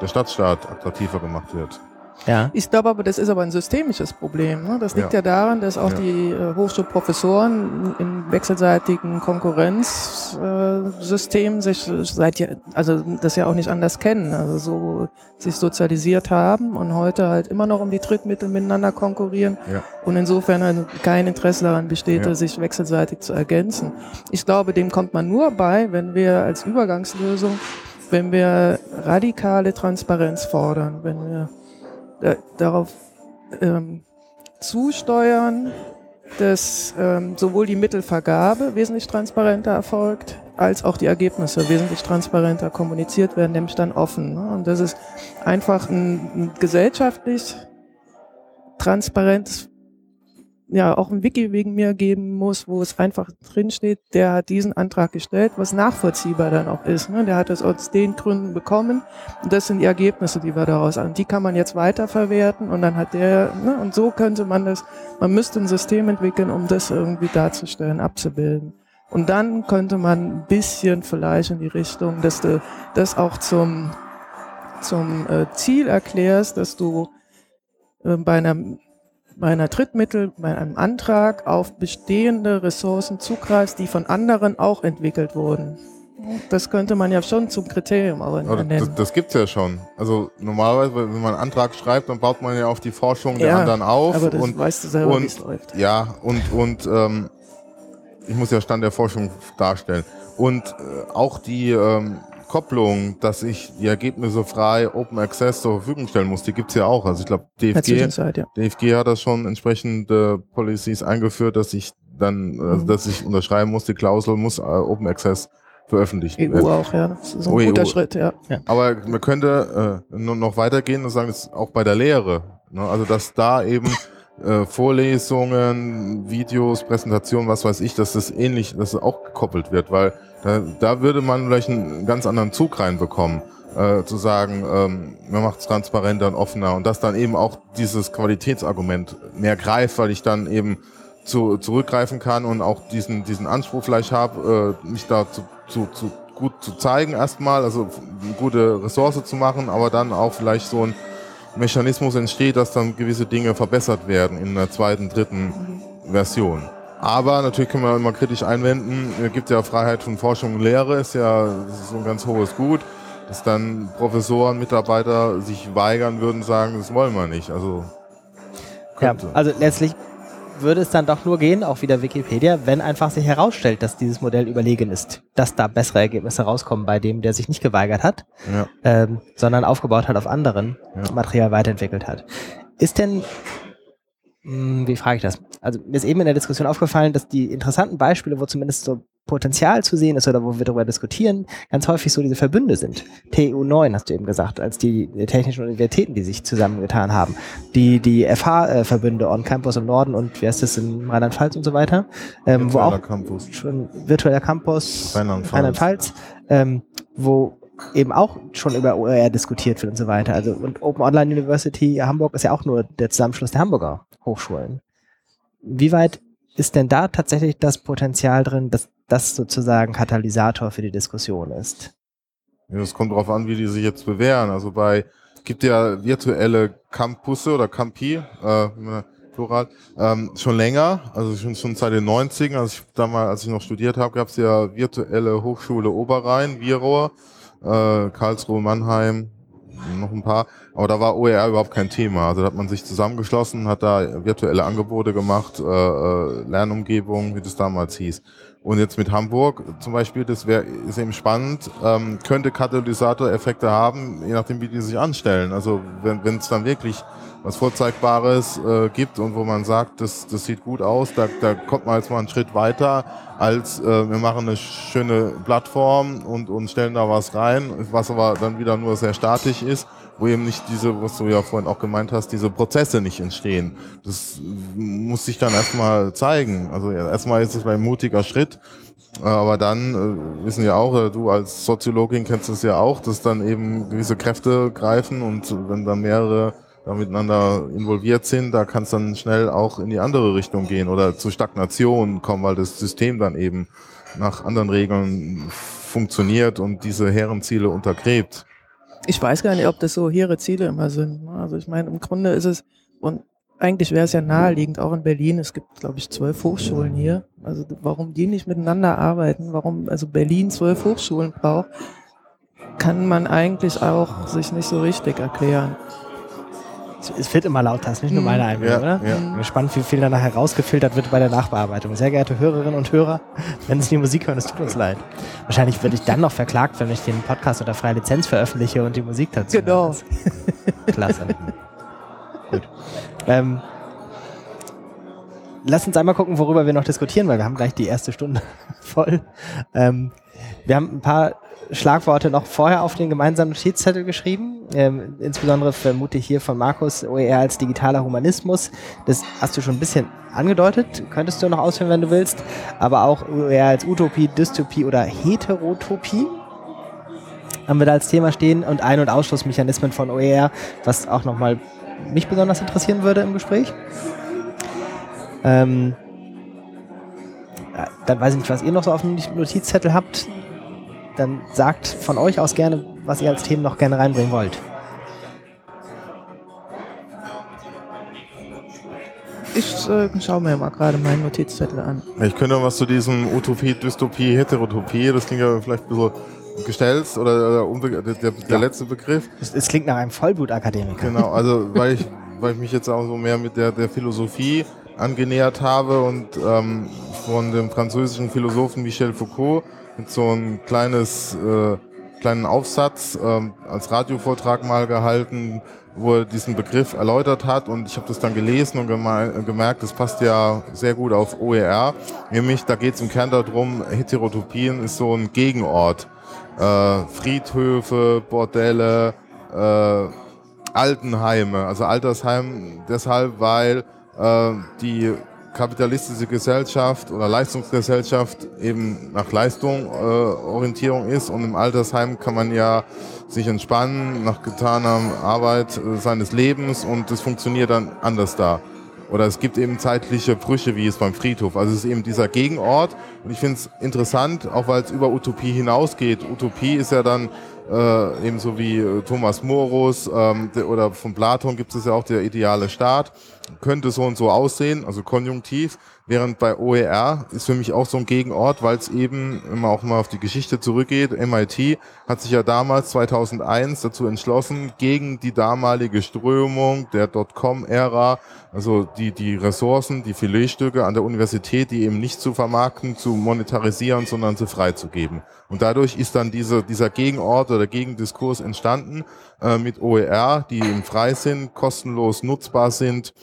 der Stadtstaat attraktiver gemacht wird. Ja. Ich glaube aber, das ist aber ein systemisches Problem. Ne? Das liegt ja. ja. daran, dass auch ja. die äh, Hochschulprofessoren im wechselseitigen Konkurrenzsystem äh, sich seit also das ja auch nicht anders kennen, also so sich sozialisiert haben und heute halt immer noch um die Trittmittel miteinander konkurrieren ja. und insofern also kein Interesse daran besteht, sich wechselseitig zu ergänzen. Ich glaube, dem kommt man nur bei, wenn wir als Übergangslösung, wenn wir radikale Transparenz fordern, wenn wir äh, darauf ähm, zusteuern, dass ähm, sowohl die Mittelvergabe wesentlich transparenter erfolgt, als auch die Ergebnisse wesentlich transparenter kommuniziert werden, nämlich dann offen. Ne? Und das ist einfach ein, ein gesellschaftlich transparentes ja auch ein Wiki wegen mir geben muss, wo es einfach drinsteht, der hat diesen Antrag gestellt, was nachvollziehbar dann auch ist. Ne? Der hat es aus den Gründen bekommen und das sind die Ergebnisse, die wir daraus haben. Die kann man jetzt weiterverwerten und dann hat der, ne? und so könnte man das, man müsste ein System entwickeln, um das irgendwie darzustellen, abzubilden. Und dann könnte man ein bisschen vielleicht in die Richtung, dass du das auch zum, zum äh, Ziel erklärst, dass du äh, bei einer bei einer Drittmittel, bei einem Antrag auf bestehende Ressourcen zugreifst, die von anderen auch entwickelt wurden. Das könnte man ja schon zum Kriterium auch nennen. Das, das gibt es ja schon. Also normalerweise, wenn man einen Antrag schreibt, dann baut man ja auf die Forschung der anderen auf. Aber das und, weißt du selber, wie es läuft. Ja, und, und ähm, ich muss ja Stand der Forschung darstellen. Und äh, auch die ähm, Kopplung, dass ich die Ergebnisse frei Open Access zur Verfügung stellen muss, die gibt's ja auch. Also ich glaube, DFG, ja. DFG hat das schon entsprechende Policies eingeführt, dass ich dann, äh, mhm. dass ich unterschreiben muss, die Klausel muss äh, Open Access veröffentlicht EU werden. auch, ja. Das ist ein oh, guter EU. Schritt, ja. ja. Aber man könnte äh, nur noch weitergehen und sagen, das ist auch bei der Lehre. Ne? Also dass da eben äh, Vorlesungen, Videos, Präsentationen, was weiß ich, dass das ähnlich, dass es auch gekoppelt wird, weil da, würde man vielleicht einen ganz anderen Zug reinbekommen, äh, zu sagen, ähm, man macht es transparenter und offener und dass dann eben auch dieses Qualitätsargument mehr greift, weil ich dann eben zu, zurückgreifen kann und auch diesen, diesen Anspruch vielleicht habe, äh, mich da zu, zu, zu gut zu zeigen erstmal, also eine gute Ressource zu machen, aber dann auch vielleicht so ein Mechanismus entsteht, dass dann gewisse Dinge verbessert werden in der zweiten, dritten Version. Aber natürlich können wir immer kritisch einwenden, es gibt ja Freiheit von Forschung und Lehre, ist ja so ein ganz hohes Gut, dass dann Professoren, Mitarbeiter sich weigern würden, sagen, das wollen wir nicht. Also, könnte. ja, also letztlich würde es dann doch nur gehen, auch wieder Wikipedia, wenn einfach sich herausstellt, dass dieses Modell überlegen ist, dass da bessere Ergebnisse rauskommen bei dem, der sich nicht geweigert hat, ja. ähm, sondern aufgebaut hat auf anderen, ja. Material weiterentwickelt hat. Ist denn wie frage ich das? Also mir ist eben in der Diskussion aufgefallen, dass die interessanten Beispiele, wo zumindest so Potenzial zu sehen ist oder wo wir darüber diskutieren, ganz häufig so diese Verbünde sind. TU 9 hast du eben gesagt, als die technischen Universitäten, die sich zusammengetan haben. Die, die FH-Verbünde On Campus im Norden und wie heißt das in Rheinland-Pfalz und so weiter. Ähm, wo auch Campus. schon virtueller Campus Rheinland-Pfalz, ähm, wo eben auch schon über OER diskutiert wird und so weiter. Also und Open Online University Hamburg ist ja auch nur der Zusammenschluss der Hamburger Hochschulen. Wie weit ist denn da tatsächlich das Potenzial drin, dass das sozusagen Katalysator für die Diskussion ist? Ja, das kommt darauf an, wie die sich jetzt bewähren. Also bei gibt ja virtuelle Campusse oder Campi, äh, Plural, ähm, schon länger, also schon, schon seit den 90ern, also ich, damals, als ich noch studiert habe, gab es ja virtuelle Hochschule Oberrhein, Virohr, äh, Karlsruhe, Mannheim, noch ein paar. Aber da war OER überhaupt kein Thema. Also da hat man sich zusammengeschlossen, hat da virtuelle Angebote gemacht, äh, äh, Lernumgebung, wie das damals hieß. Und jetzt mit Hamburg zum Beispiel, das wäre ist eben spannend, ähm, könnte Katalysatoreffekte haben, je nachdem, wie die sich anstellen. Also wenn es dann wirklich was Vorzeigbares äh, gibt und wo man sagt, das, das sieht gut aus, da, da kommt man jetzt mal einen Schritt weiter, als äh, wir machen eine schöne Plattform und, und stellen da was rein, was aber dann wieder nur sehr statisch ist, wo eben nicht diese, was du ja vorhin auch gemeint hast, diese Prozesse nicht entstehen. Das muss sich dann erstmal zeigen. Also erstmal ist es ein mutiger Schritt, aber dann äh, wissen ja auch, äh, du als Soziologin kennst es ja auch, dass dann eben gewisse Kräfte greifen und wenn dann mehrere da miteinander involviert sind, da kann es dann schnell auch in die andere Richtung gehen oder zu Stagnation kommen, weil das System dann eben nach anderen Regeln funktioniert und diese Herrenziele untergräbt. Ich weiß gar nicht, ob das so hehre Ziele immer sind. Also ich meine, im Grunde ist es, und eigentlich wäre es ja naheliegend, auch in Berlin, es gibt, glaube ich, zwölf Hochschulen hier. Also warum die nicht miteinander arbeiten, warum also Berlin zwölf Hochschulen braucht, kann man eigentlich auch sich nicht so richtig erklären es wird immer lauter, ist nicht nur meine mhm. Einwände, ja, oder? Ja. Bin gespannt, wie viel danach herausgefiltert wird bei der Nachbearbeitung. Sehr geehrte Hörerinnen und Hörer, wenn Sie die Musik hören, es tut uns leid. Wahrscheinlich werde ich dann noch verklagt, wenn ich den Podcast unter freier Lizenz veröffentliche und die Musik dazu. Genau. Klasse. Gut. Ähm, lass uns einmal gucken, worüber wir noch diskutieren, weil wir haben gleich die erste Stunde voll. Ähm, wir haben ein paar Schlagworte noch vorher auf den gemeinsamen Notizzettel geschrieben. Ähm, insbesondere vermute ich hier von Markus OER als digitaler Humanismus. Das hast du schon ein bisschen angedeutet, könntest du noch ausführen, wenn du willst. Aber auch OER als Utopie, Dystopie oder Heterotopie haben wir da als Thema stehen und Ein- und Ausschlussmechanismen von OER, was auch nochmal mich besonders interessieren würde im Gespräch. Ähm, dann weiß ich nicht, was ihr noch so auf dem Notizzettel habt dann sagt von euch aus gerne, was ihr als Themen noch gerne reinbringen wollt. Ich äh, schaue mir mal gerade meinen Notizzettel an. Ich könnte was zu diesem Utopie, Dystopie, Heterotopie, das klingt ja vielleicht ein bisschen gestellt oder, oder der, der, der ja. letzte Begriff. Es, es, klingt nach einem Vollblutakademiker. Genau, also weil ich, weil ich mich jetzt auch so mehr mit der, der Philosophie angenähert habe und ähm, von dem französischen Philosophen Michel Foucault so ein kleines, äh, kleinen Aufsatz ähm, als Radiovortrag mal gehalten, wo er diesen Begriff erläutert hat und ich habe das dann gelesen und gemerkt, das passt ja sehr gut auf OER. Nämlich, da geht es im Kern darum, Heterotopien ist so ein Gegenort. Äh, Friedhöfe, Bordelle, äh, Altenheime, also Altersheim deshalb, weil äh, die kapitalistische Gesellschaft oder Leistungsgesellschaft eben nach Leistung äh, Orientierung ist und im Altersheim kann man ja sich entspannen nach getaner Arbeit äh, seines Lebens und das funktioniert dann anders da. Oder es gibt eben zeitliche Brüche, wie es beim Friedhof. Also es ist eben dieser Gegenort und ich finde es interessant, auch weil es über Utopie hinausgeht. Utopie ist ja dann äh, ebenso wie äh, Thomas Morus ähm, oder von Platon gibt es ja auch der ideale Staat könnte so und so aussehen, also konjunktiv, während bei OER ist für mich auch so ein Gegenort, weil es eben immer auch mal auf die Geschichte zurückgeht. MIT hat sich ja damals 2001 dazu entschlossen, gegen die damalige Strömung der Dotcom-Ära, also die, die Ressourcen, die Filetstücke an der Universität, die eben nicht zu vermarkten, zu monetarisieren, sondern zu freizugeben. Und dadurch ist dann diese, dieser Gegenort oder Gegendiskurs entstanden äh, mit OER, die eben frei sind, kostenlos nutzbar sind.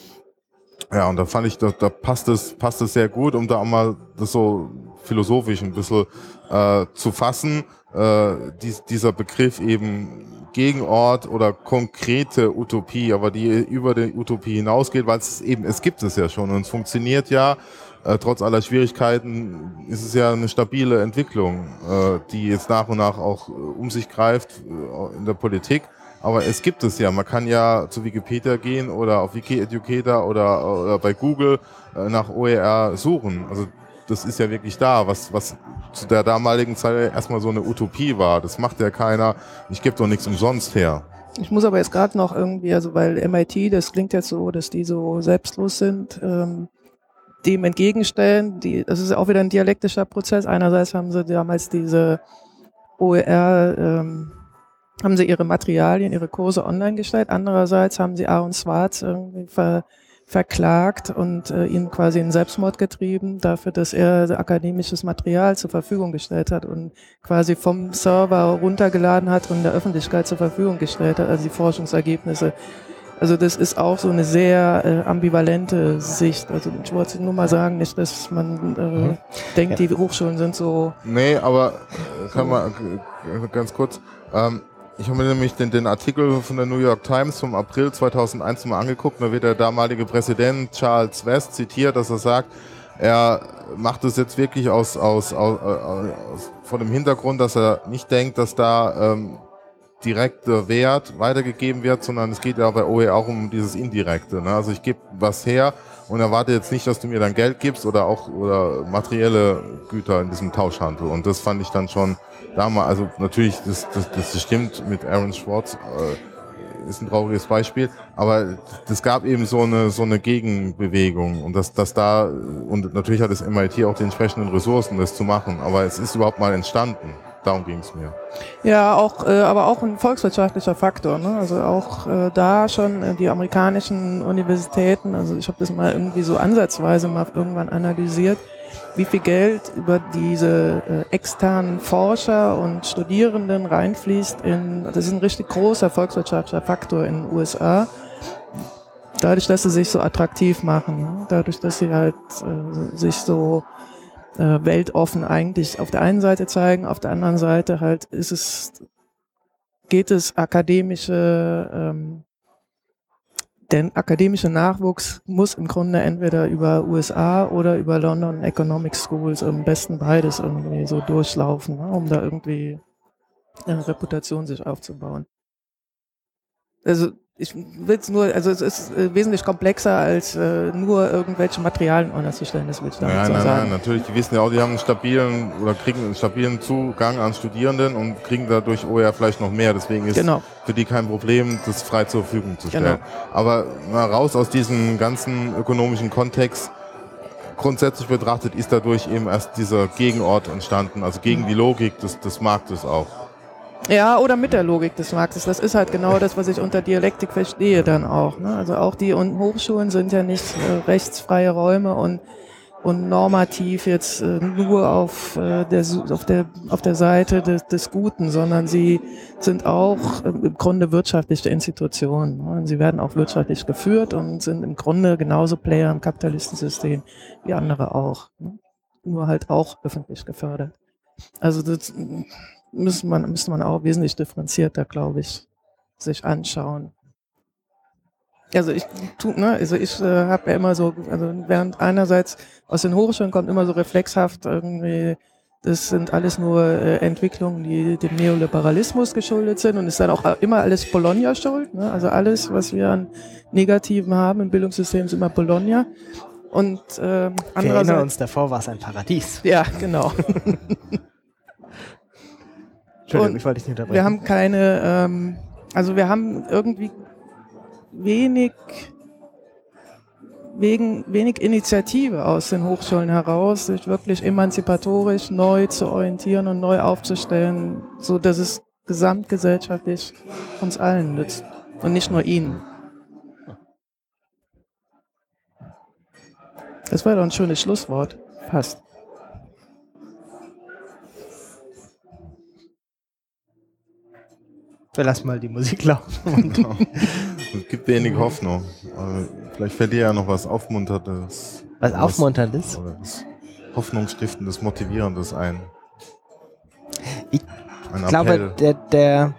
Ja, und da fand ich, da, da passt es, passt es sehr gut, um da auch mal das so philosophisch ein bisschen äh, zu fassen. Äh, dies, dieser Begriff eben Gegenort oder konkrete Utopie, aber die über die Utopie hinausgeht, weil es eben, es gibt es ja schon und es funktioniert ja äh, trotz aller Schwierigkeiten ist es ja eine stabile Entwicklung, äh, die jetzt nach und nach auch äh, um sich greift äh, in der Politik. Aber es gibt es ja. Man kann ja zu Wikipedia gehen oder auf Wiki-Educator oder, oder bei Google äh, nach OER suchen. Also das ist ja wirklich da, was, was zu der damaligen Zeit erstmal so eine Utopie war. Das macht ja keiner. Ich gebe doch nichts umsonst her. Ich muss aber jetzt gerade noch irgendwie, also weil MIT, das klingt jetzt so, dass die so selbstlos sind. Ähm, dem entgegenstellen. Die, das ist auch wieder ein dialektischer Prozess. Einerseits haben sie damals diese OER, ähm, haben sie ihre Materialien, ihre Kurse online gestellt. Andererseits haben sie Aaron Schwarz irgendwie ver, verklagt und äh, ihn quasi in Selbstmord getrieben, dafür, dass er akademisches Material zur Verfügung gestellt hat und quasi vom Server runtergeladen hat und der Öffentlichkeit zur Verfügung gestellt hat, also die Forschungsergebnisse. Also das ist auch so eine sehr äh, ambivalente Sicht. Also ich wollte nur mal sagen, nicht, dass man äh, mhm. denkt, ja. die Hochschulen sind so. Nee, aber äh, kann man äh, ganz kurz. Ähm, ich habe mir nämlich den, den, Artikel von der New York Times vom April 2001 mal angeguckt. Da wird der damalige Präsident Charles West zitiert, dass er sagt, er macht es jetzt wirklich aus, aus, aus, aus, von dem Hintergrund, dass er nicht denkt, dass da ähm, direkter Wert weitergegeben wird, sondern es geht ja bei OE auch um dieses Indirekte. Ne? Also ich gebe was her und erwarte jetzt nicht, dass du mir dann Geld gibst oder auch oder materielle Güter in diesem Tauschhandel. Und das fand ich dann schon damals, also natürlich, das, das, das stimmt mit Aaron Schwartz, äh, ist ein trauriges Beispiel, aber das gab eben so eine, so eine Gegenbewegung und dass, dass da, und natürlich hat das MIT auch die entsprechenden Ressourcen, das zu machen, aber es ist überhaupt mal entstanden. Darum ging es mir. Ja, auch, äh, aber auch ein volkswirtschaftlicher Faktor. Ne? Also auch äh, da schon äh, die amerikanischen Universitäten, also ich habe das mal irgendwie so ansatzweise mal irgendwann analysiert, wie viel Geld über diese äh, externen Forscher und Studierenden reinfließt in, das ist ein richtig großer volkswirtschaftlicher Faktor in den USA. Dadurch, dass sie sich so attraktiv machen, ne? dadurch, dass sie halt äh, sich so äh, weltoffen eigentlich auf der einen Seite zeigen, auf der anderen Seite halt ist es, geht es akademische ähm, denn akademischer Nachwuchs muss im Grunde entweder über USA oder über London Economic Schools, am besten beides irgendwie so durchlaufen, ne, um da irgendwie eine Reputation sich aufzubauen. Also ich will es nur, also es ist äh, wesentlich komplexer als äh, nur irgendwelche Materialien online zu stellen, das will ich damit ja, so nein, sagen. Nein, natürlich, die wissen ja auch, die haben einen stabilen oder kriegen einen stabilen Zugang an Studierenden und kriegen dadurch OER vielleicht noch mehr. Deswegen ist genau. für die kein Problem, das frei zur Verfügung zu stellen. Genau. Aber mal raus aus diesem ganzen ökonomischen Kontext. Grundsätzlich betrachtet ist dadurch eben erst dieser Gegenort entstanden, also gegen die Logik des, des Marktes auch. Ja, oder mit der Logik des Marktes. Das ist halt genau das, was ich unter Dialektik verstehe dann auch. Ne? Also auch die und Hochschulen sind ja nicht äh, rechtsfreie Räume und und normativ jetzt äh, nur auf, äh, der, auf, der, auf der Seite des, des Guten, sondern sie sind auch äh, im Grunde wirtschaftliche Institutionen. Ne? Sie werden auch wirtschaftlich geführt und sind im Grunde genauso Player im Kapitalistensystem wie andere auch. Ne? Nur halt auch öffentlich gefördert. Also das, müsste man, müsste man auch wesentlich differenzierter, glaube ich, sich anschauen. Also ich tu, ne, also ich äh, habe ja immer so, also während einerseits aus den Hochschulen kommt immer so reflexhaft irgendwie, das sind alles nur äh, Entwicklungen, die dem Neoliberalismus geschuldet sind und ist dann auch immer alles Bologna schuld. Ne? Also alles, was wir an Negativen haben im Bildungssystem, ist immer Bologna. Und äh, wir erinnern uns, davor war es ein Paradies. Ja, genau. Entschuldigung, ich wollte dich nicht unterbrechen. Wir haben keine, ähm, also wir haben irgendwie wenig, wegen, wenig Initiative aus den Hochschulen heraus, sich wirklich emanzipatorisch neu zu orientieren und neu aufzustellen, so dass es gesamtgesellschaftlich uns allen nützt und nicht nur ihnen. Das war doch ein schönes Schlusswort. Fast. Wir lassen mal die Musik laufen. Genau. es gibt wenig Hoffnung. Aber vielleicht fällt dir ja noch was Aufmunterndes. Was Aufmunterndes? Oder was Hoffnungsstiftendes, Motivierendes ein. Ich ein glaube, der, der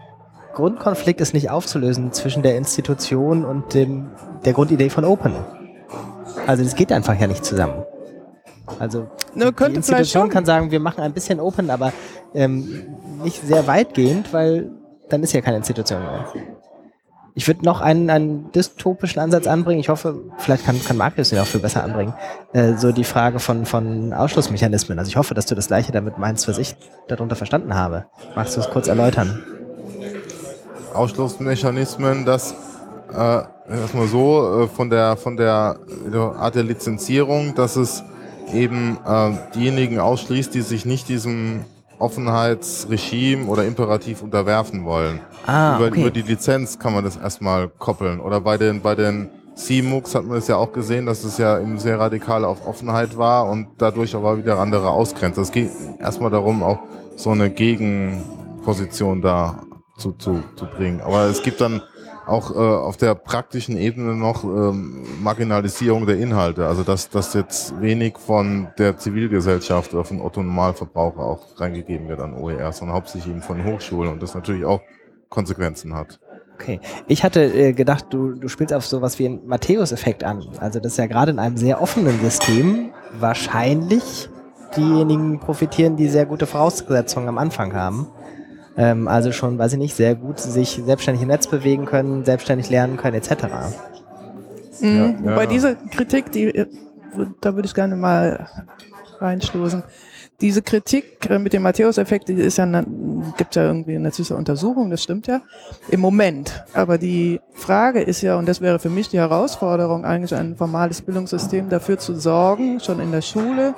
Grundkonflikt ist nicht aufzulösen zwischen der Institution und dem, der Grundidee von Open. Also das geht einfach ja nicht zusammen. Also ne, die Institution kann sagen, wir machen ein bisschen Open, aber ähm, nicht sehr weitgehend, weil dann ist ja keine Institution mehr. Ich würde noch einen, einen dystopischen Ansatz anbringen. Ich hoffe, vielleicht kann, kann Markus den auch viel besser anbringen. Äh, so die Frage von, von Ausschlussmechanismen. Also ich hoffe, dass du das Gleiche damit meinst, was ich darunter verstanden habe. Magst du es kurz erläutern? Ausschlussmechanismen, dass äh, erstmal so äh, von der von der Art der Lizenzierung, dass es eben äh, diejenigen ausschließt, die sich nicht diesem Offenheitsregime oder Imperativ unterwerfen wollen. Ah, über, okay. über die Lizenz kann man das erstmal koppeln. Oder bei den, bei den CMUX hat man es ja auch gesehen, dass es ja eben sehr radikal auf Offenheit war und dadurch aber wieder andere ausgrenzt. Es geht erstmal darum, auch so eine Gegenposition da zu, zu, zu bringen. Aber es gibt dann auch äh, auf der praktischen Ebene noch ähm, Marginalisierung der Inhalte. Also dass, dass jetzt wenig von der Zivilgesellschaft oder von Otto Normalverbraucher auch reingegeben wird an OER, sondern hauptsächlich eben von Hochschulen und das natürlich auch Konsequenzen hat. Okay. Ich hatte äh, gedacht, du, du spielst auf sowas wie einen Matthäus-Effekt an. Also das ist ja gerade in einem sehr offenen System wahrscheinlich diejenigen profitieren, die sehr gute Voraussetzungen am Anfang haben. Ähm, also schon, weiß ich nicht, sehr gut sich selbstständig im Netz bewegen können, selbstständig lernen können, etc. Mhm. Ja, Wobei diese Kritik, die, äh, da würde ich gerne mal reinstoßen. Diese Kritik äh, mit dem Matthäus-Effekt, die ist ja, gibt ja irgendwie eine süße Untersuchung, das stimmt ja, im Moment. Aber die Frage ist ja, und das wäre für mich die Herausforderung, eigentlich ein formales Bildungssystem dafür zu sorgen, schon in der Schule,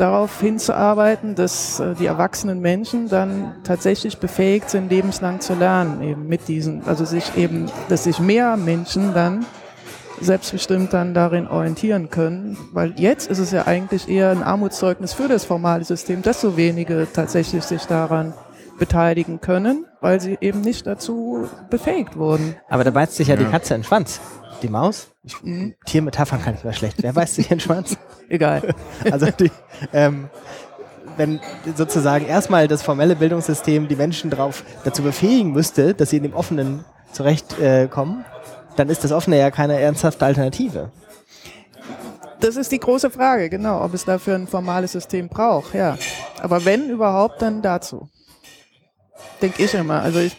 darauf hinzuarbeiten, dass äh, die erwachsenen Menschen dann tatsächlich befähigt sind, lebenslang zu lernen, eben mit diesen, also sich eben, dass sich mehr Menschen dann selbstbestimmt dann darin orientieren können, weil jetzt ist es ja eigentlich eher ein Armutszeugnis für das formale System, dass so wenige tatsächlich sich daran beteiligen können, weil sie eben nicht dazu befähigt wurden. Aber da beißt sich ja, ja. die Katze in den Schwanz. Die Maus? Ich, mhm. Tiermetaphern kann ich mal schlecht. Wer beißt sich in den Schwanz? Egal. Also die, ähm, wenn sozusagen erstmal das formelle Bildungssystem die Menschen darauf dazu befähigen müsste, dass sie in dem Offenen zurechtkommen, äh, dann ist das Offene ja keine ernsthafte Alternative. Das ist die große Frage, genau, ob es dafür ein formales System braucht, ja. Aber wenn überhaupt, dann dazu. Denke ich immer. Also ich,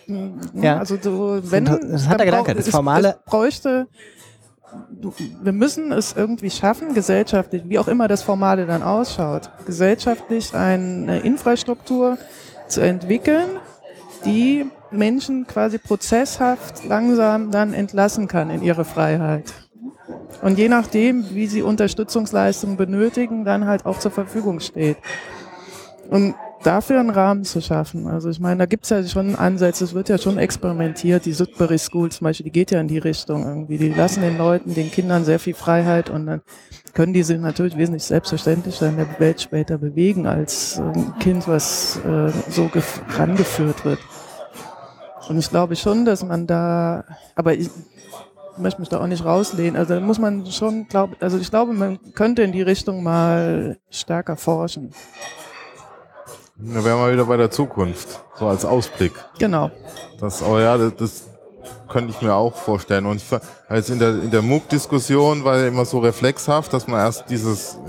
ja. also so, wenn das hat der Gedanke, das formale es, bräuchte wir müssen es irgendwie schaffen, gesellschaftlich, wie auch immer das Formale dann ausschaut, gesellschaftlich eine Infrastruktur zu entwickeln, die Menschen quasi prozesshaft langsam dann entlassen kann in ihre Freiheit. Und je nachdem, wie sie Unterstützungsleistungen benötigen, dann halt auch zur Verfügung steht. Und dafür einen Rahmen zu schaffen. Also ich meine, da gibt es ja schon Ansätze, es wird ja schon experimentiert. Die Sudbury School zum Beispiel, die geht ja in die Richtung irgendwie. Die lassen den Leuten, den Kindern sehr viel Freiheit und dann können die sich natürlich wesentlich selbstverständlicher in der Welt später bewegen als ein Kind, was äh, so rangeführt wird. Und ich glaube schon, dass man da, aber ich, möchte mich da auch nicht rauslehnen. Also muss man schon glauben, also ich glaube, man könnte in die Richtung mal stärker forschen. Da wären wir wieder bei der Zukunft, so als Ausblick. Genau. Das, oh ja, das, das könnte ich mir auch vorstellen. Und ich, also in der, in der MOOC-Diskussion war ja immer so reflexhaft, dass man erst dieses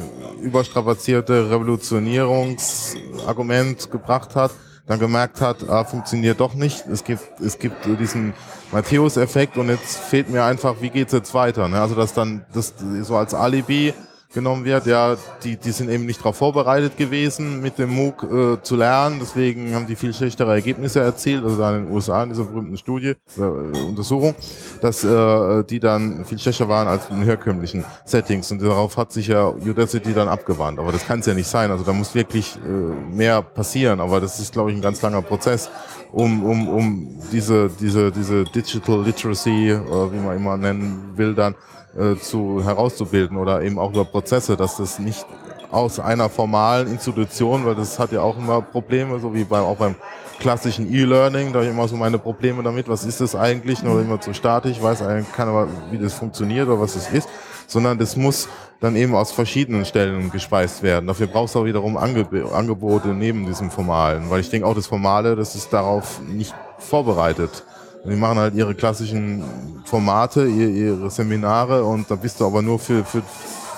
überstrapazierte Revolutionierungsargument gebracht hat, dann gemerkt hat, ah, funktioniert doch nicht. Es gibt, es gibt diesen Matthäus-Effekt und jetzt fehlt mir einfach, wie geht's jetzt weiter? Ne? Also dass dann das so als Alibi genommen wird. Ja, die, die sind eben nicht darauf vorbereitet gewesen, mit dem MOOC äh, zu lernen. Deswegen haben die viel schlechtere Ergebnisse erzielt, also da in den USA in dieser berühmten Studie, äh, Untersuchung, dass äh, die dann viel schlechter waren als in herkömmlichen Settings. Und darauf hat sich ja Udacity dann abgewandt. Aber das kann es ja nicht sein. Also da muss wirklich äh, mehr passieren. Aber das ist, glaube ich, ein ganz langer Prozess, um, um, um diese, diese, diese Digital Literacy, äh, wie man immer nennen will, dann äh, zu herauszubilden oder eben auch über Prozesse, dass das nicht aus einer formalen Institution, weil das hat ja auch immer Probleme, so wie beim, auch beim klassischen E-Learning, da habe ich immer so meine Probleme damit, was ist das eigentlich, nur immer zu statisch, weiß eigentlich keiner, wie das funktioniert oder was es ist, sondern das muss dann eben aus verschiedenen Stellen gespeist werden. Dafür brauchst du auch wiederum Angebote neben diesem Formalen, weil ich denke auch das Formale, das ist darauf nicht vorbereitet. Die machen halt ihre klassischen Formate, ihre Seminare und da bist du aber nur für, für,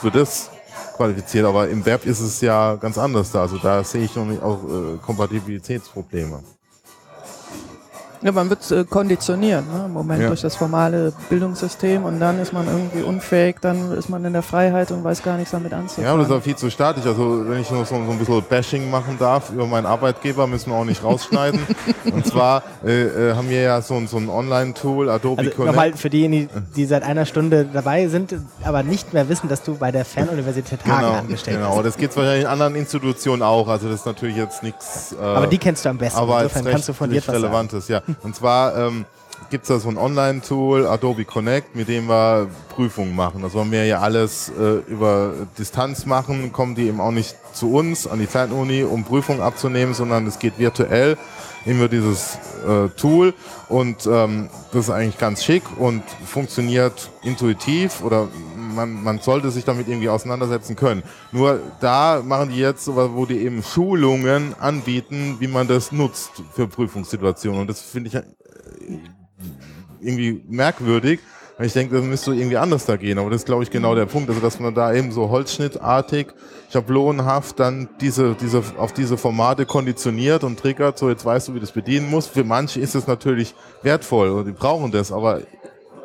für das qualifiziert. Aber im Web ist es ja ganz anders da. Also da sehe ich auch äh, Kompatibilitätsprobleme. Ja, man wird äh, konditioniert ne? im Moment ja. durch das formale Bildungssystem und dann ist man irgendwie unfähig, dann ist man in der Freiheit und weiß gar nichts damit anzufangen. Ja, und das ist auch viel zu statisch. Also wenn ich noch so, so ein bisschen Bashing machen darf über meinen Arbeitgeber, müssen wir auch nicht rausschneiden. und zwar äh, äh, haben wir ja so, so ein Online-Tool, Adobe also Connect. Nochmal für diejenigen, die seit einer Stunde dabei sind, aber nicht mehr wissen, dass du bei der Fernuniversität Hagen genau, angestellt genau. bist. Genau, das geht wahrscheinlich in anderen Institutionen auch. Also das ist natürlich jetzt nichts. Äh, aber die kennst du am besten. Aber Insofern kannst du von dir Relevantes, ja. Und zwar ähm, gibt es da so ein Online-Tool, Adobe Connect, mit dem wir Prüfungen machen. Das wollen wir ja alles äh, über Distanz machen, kommen die eben auch nicht zu uns an die Fernuni, um Prüfungen abzunehmen, sondern es geht virtuell über dieses äh, Tool und ähm, das ist eigentlich ganz schick und funktioniert intuitiv oder man, man sollte sich damit irgendwie auseinandersetzen können. Nur da machen die jetzt, wo die eben Schulungen anbieten, wie man das nutzt für Prüfungssituationen. Und das finde ich äh, irgendwie merkwürdig. Ich denke, das müsste irgendwie anders da gehen. Aber das ist, glaube ich, genau der Punkt. Also, dass man da eben so holzschnittartig, schablonenhaft dann diese, diese, auf diese Formate konditioniert und triggert. So, jetzt weißt du, wie das bedienen musst. Für manche ist es natürlich wertvoll und die brauchen das. Aber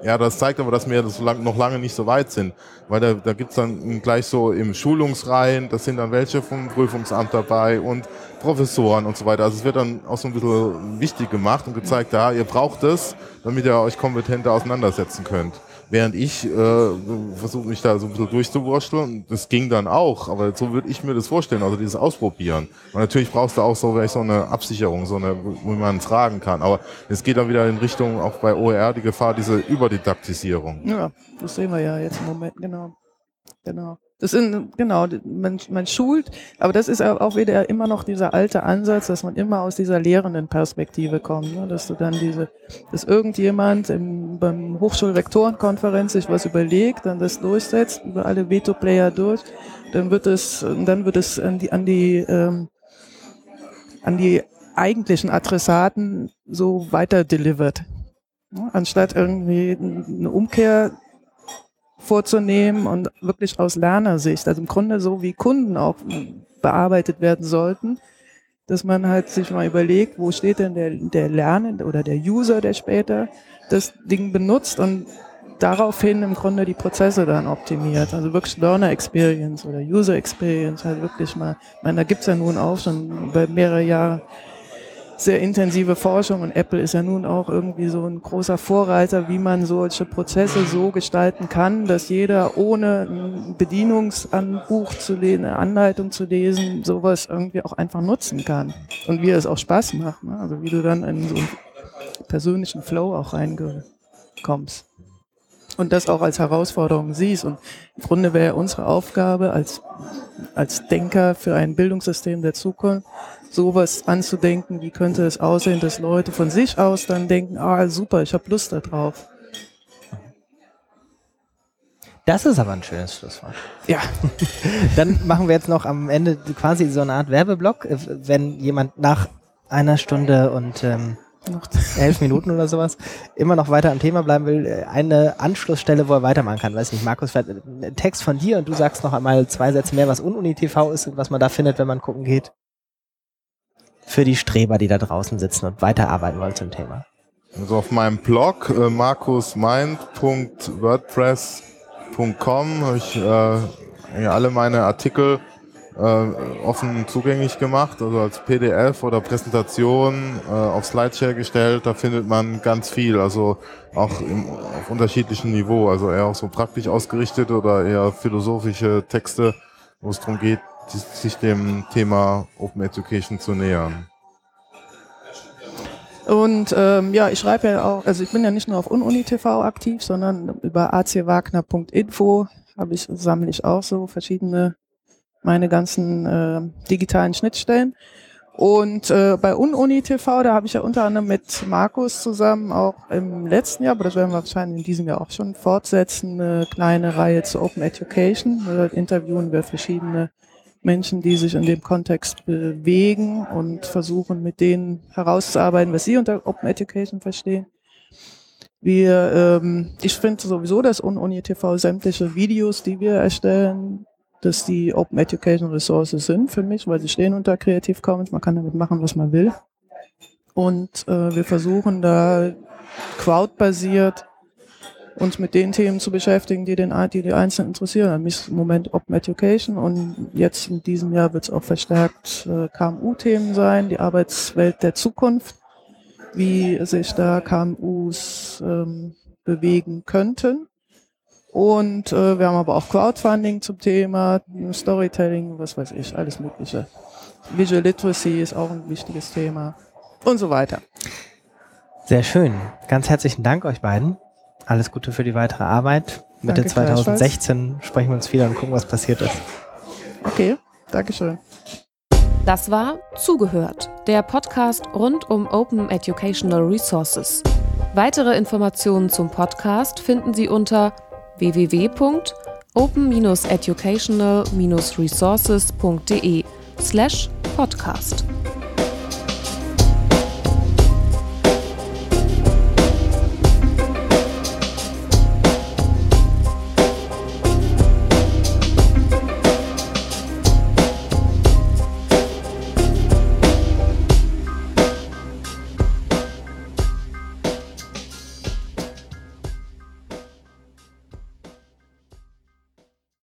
ja, das zeigt aber, dass wir das noch lange nicht so weit sind. Weil da, da gibt's dann gleich so im Schulungsreihen, das sind dann welche vom Prüfungsamt dabei und Professoren und so weiter. Also es wird dann auch so ein bisschen wichtig gemacht und gezeigt, ja, ihr braucht es, damit ihr euch kompetenter auseinandersetzen könnt. Während ich äh, versuche mich da so ein bisschen durchzuwurschteln, das ging dann auch, aber so würde ich mir das vorstellen, also dieses Ausprobieren. Und natürlich brauchst du auch so, so eine Absicherung, so eine, wo man fragen kann. Aber es geht dann wieder in Richtung, auch bei OER, die Gefahr, diese Überdidaktisierung. Ja, das sehen wir ja jetzt im Moment, genau. Genau. Das sind, genau, man, man schult, aber das ist auch wieder immer noch dieser alte Ansatz, dass man immer aus dieser lehrenden Perspektive kommt, ne? dass du dann diese, dass irgendjemand im, beim Hochschulrektorenkonferenz sich was überlegt, dann das durchsetzt, über alle Veto-Player durch, dann wird es, dann wird es an die, an die, ähm, an die eigentlichen Adressaten so weiter delivered. Ne? Anstatt irgendwie eine Umkehr vorzunehmen und wirklich aus Lernersicht, also im Grunde so wie Kunden auch bearbeitet werden sollten, dass man halt sich mal überlegt, wo steht denn der, der Lernende oder der User, der später das Ding benutzt und daraufhin im Grunde die Prozesse dann optimiert. Also wirklich Learner Experience oder User Experience, halt wirklich mal, ich meine, da gibt's ja nun auch schon bei mehrere Jahre sehr intensive Forschung und Apple ist ja nun auch irgendwie so ein großer Vorreiter, wie man solche Prozesse so gestalten kann, dass jeder ohne ein Bedienungsanbuch zu lesen, eine Anleitung zu lesen, sowas irgendwie auch einfach nutzen kann und wie es auch Spaß macht. Ne? Also wie du dann in so einen persönlichen Flow auch reinkommst und das auch als Herausforderung siehst. Und im Grunde wäre unsere Aufgabe als, als Denker für ein Bildungssystem der Zukunft, sowas anzudenken, wie könnte es aussehen, dass Leute von sich aus dann denken, ah super, ich habe Lust darauf. Das ist aber ein schönes Schlusswort. Ja. Dann machen wir jetzt noch am Ende quasi so eine Art Werbeblock, äh, wenn jemand nach einer Stunde und ähm, elf Minuten oder sowas immer noch weiter am Thema bleiben will, äh, eine Anschlussstelle, wo er weitermachen kann. Weiß nicht, Markus, ein Text von dir und du sagst noch einmal zwei Sätze mehr, was Ununi TV ist und was man da findet, wenn man gucken geht für die Streber, die da draußen sitzen und weiterarbeiten wollen zum Thema? Also auf meinem Blog äh, markusmind.wordpress.com habe ich äh, alle meine Artikel äh, offen zugänglich gemacht, also als PDF oder Präsentation äh, auf Slideshare gestellt. Da findet man ganz viel, also auch im, auf unterschiedlichem Niveau, also eher auch so praktisch ausgerichtet oder eher philosophische Texte, wo es darum geht, sich dem Thema Open Education zu nähern. Und ähm, ja, ich schreibe ja auch, also ich bin ja nicht nur auf UnUniTV aktiv, sondern über acwagner.info habe ich, sammle ich auch so verschiedene, meine ganzen äh, digitalen Schnittstellen. Und äh, bei UnUniTV, da habe ich ja unter anderem mit Markus zusammen auch im letzten Jahr, aber das werden wir wahrscheinlich in diesem Jahr auch schon fortsetzen, eine kleine Reihe zu Open Education. Da interviewen wir verschiedene Menschen, die sich in dem Kontext bewegen und versuchen mit denen herauszuarbeiten, was sie unter Open Education verstehen. Wir, ähm, ich finde sowieso, dass Uni TV sämtliche Videos, die wir erstellen, dass die Open Education Resources sind für mich, weil sie stehen unter Creative Commons. Man kann damit machen, was man will. Und äh, wir versuchen da crowdbasiert uns mit den Themen zu beschäftigen, die den die, die Einzelnen interessieren. Mich im Moment Open Education und jetzt in diesem Jahr wird es auch verstärkt äh, KMU-Themen sein, die Arbeitswelt der Zukunft, wie sich da KMUs ähm, bewegen könnten. Und äh, wir haben aber auch Crowdfunding zum Thema, Storytelling, was weiß ich, alles Mögliche. Visual Literacy ist auch ein wichtiges Thema und so weiter. Sehr schön. Ganz herzlichen Dank euch beiden. Alles Gute für die weitere Arbeit. Mitte Danke 2016 sprechen wir uns wieder und gucken, was passiert ist. Okay, Dankeschön. Das war Zugehört, der Podcast rund um Open Educational Resources. Weitere Informationen zum Podcast finden Sie unter www.open-educational-resources.de slash podcast.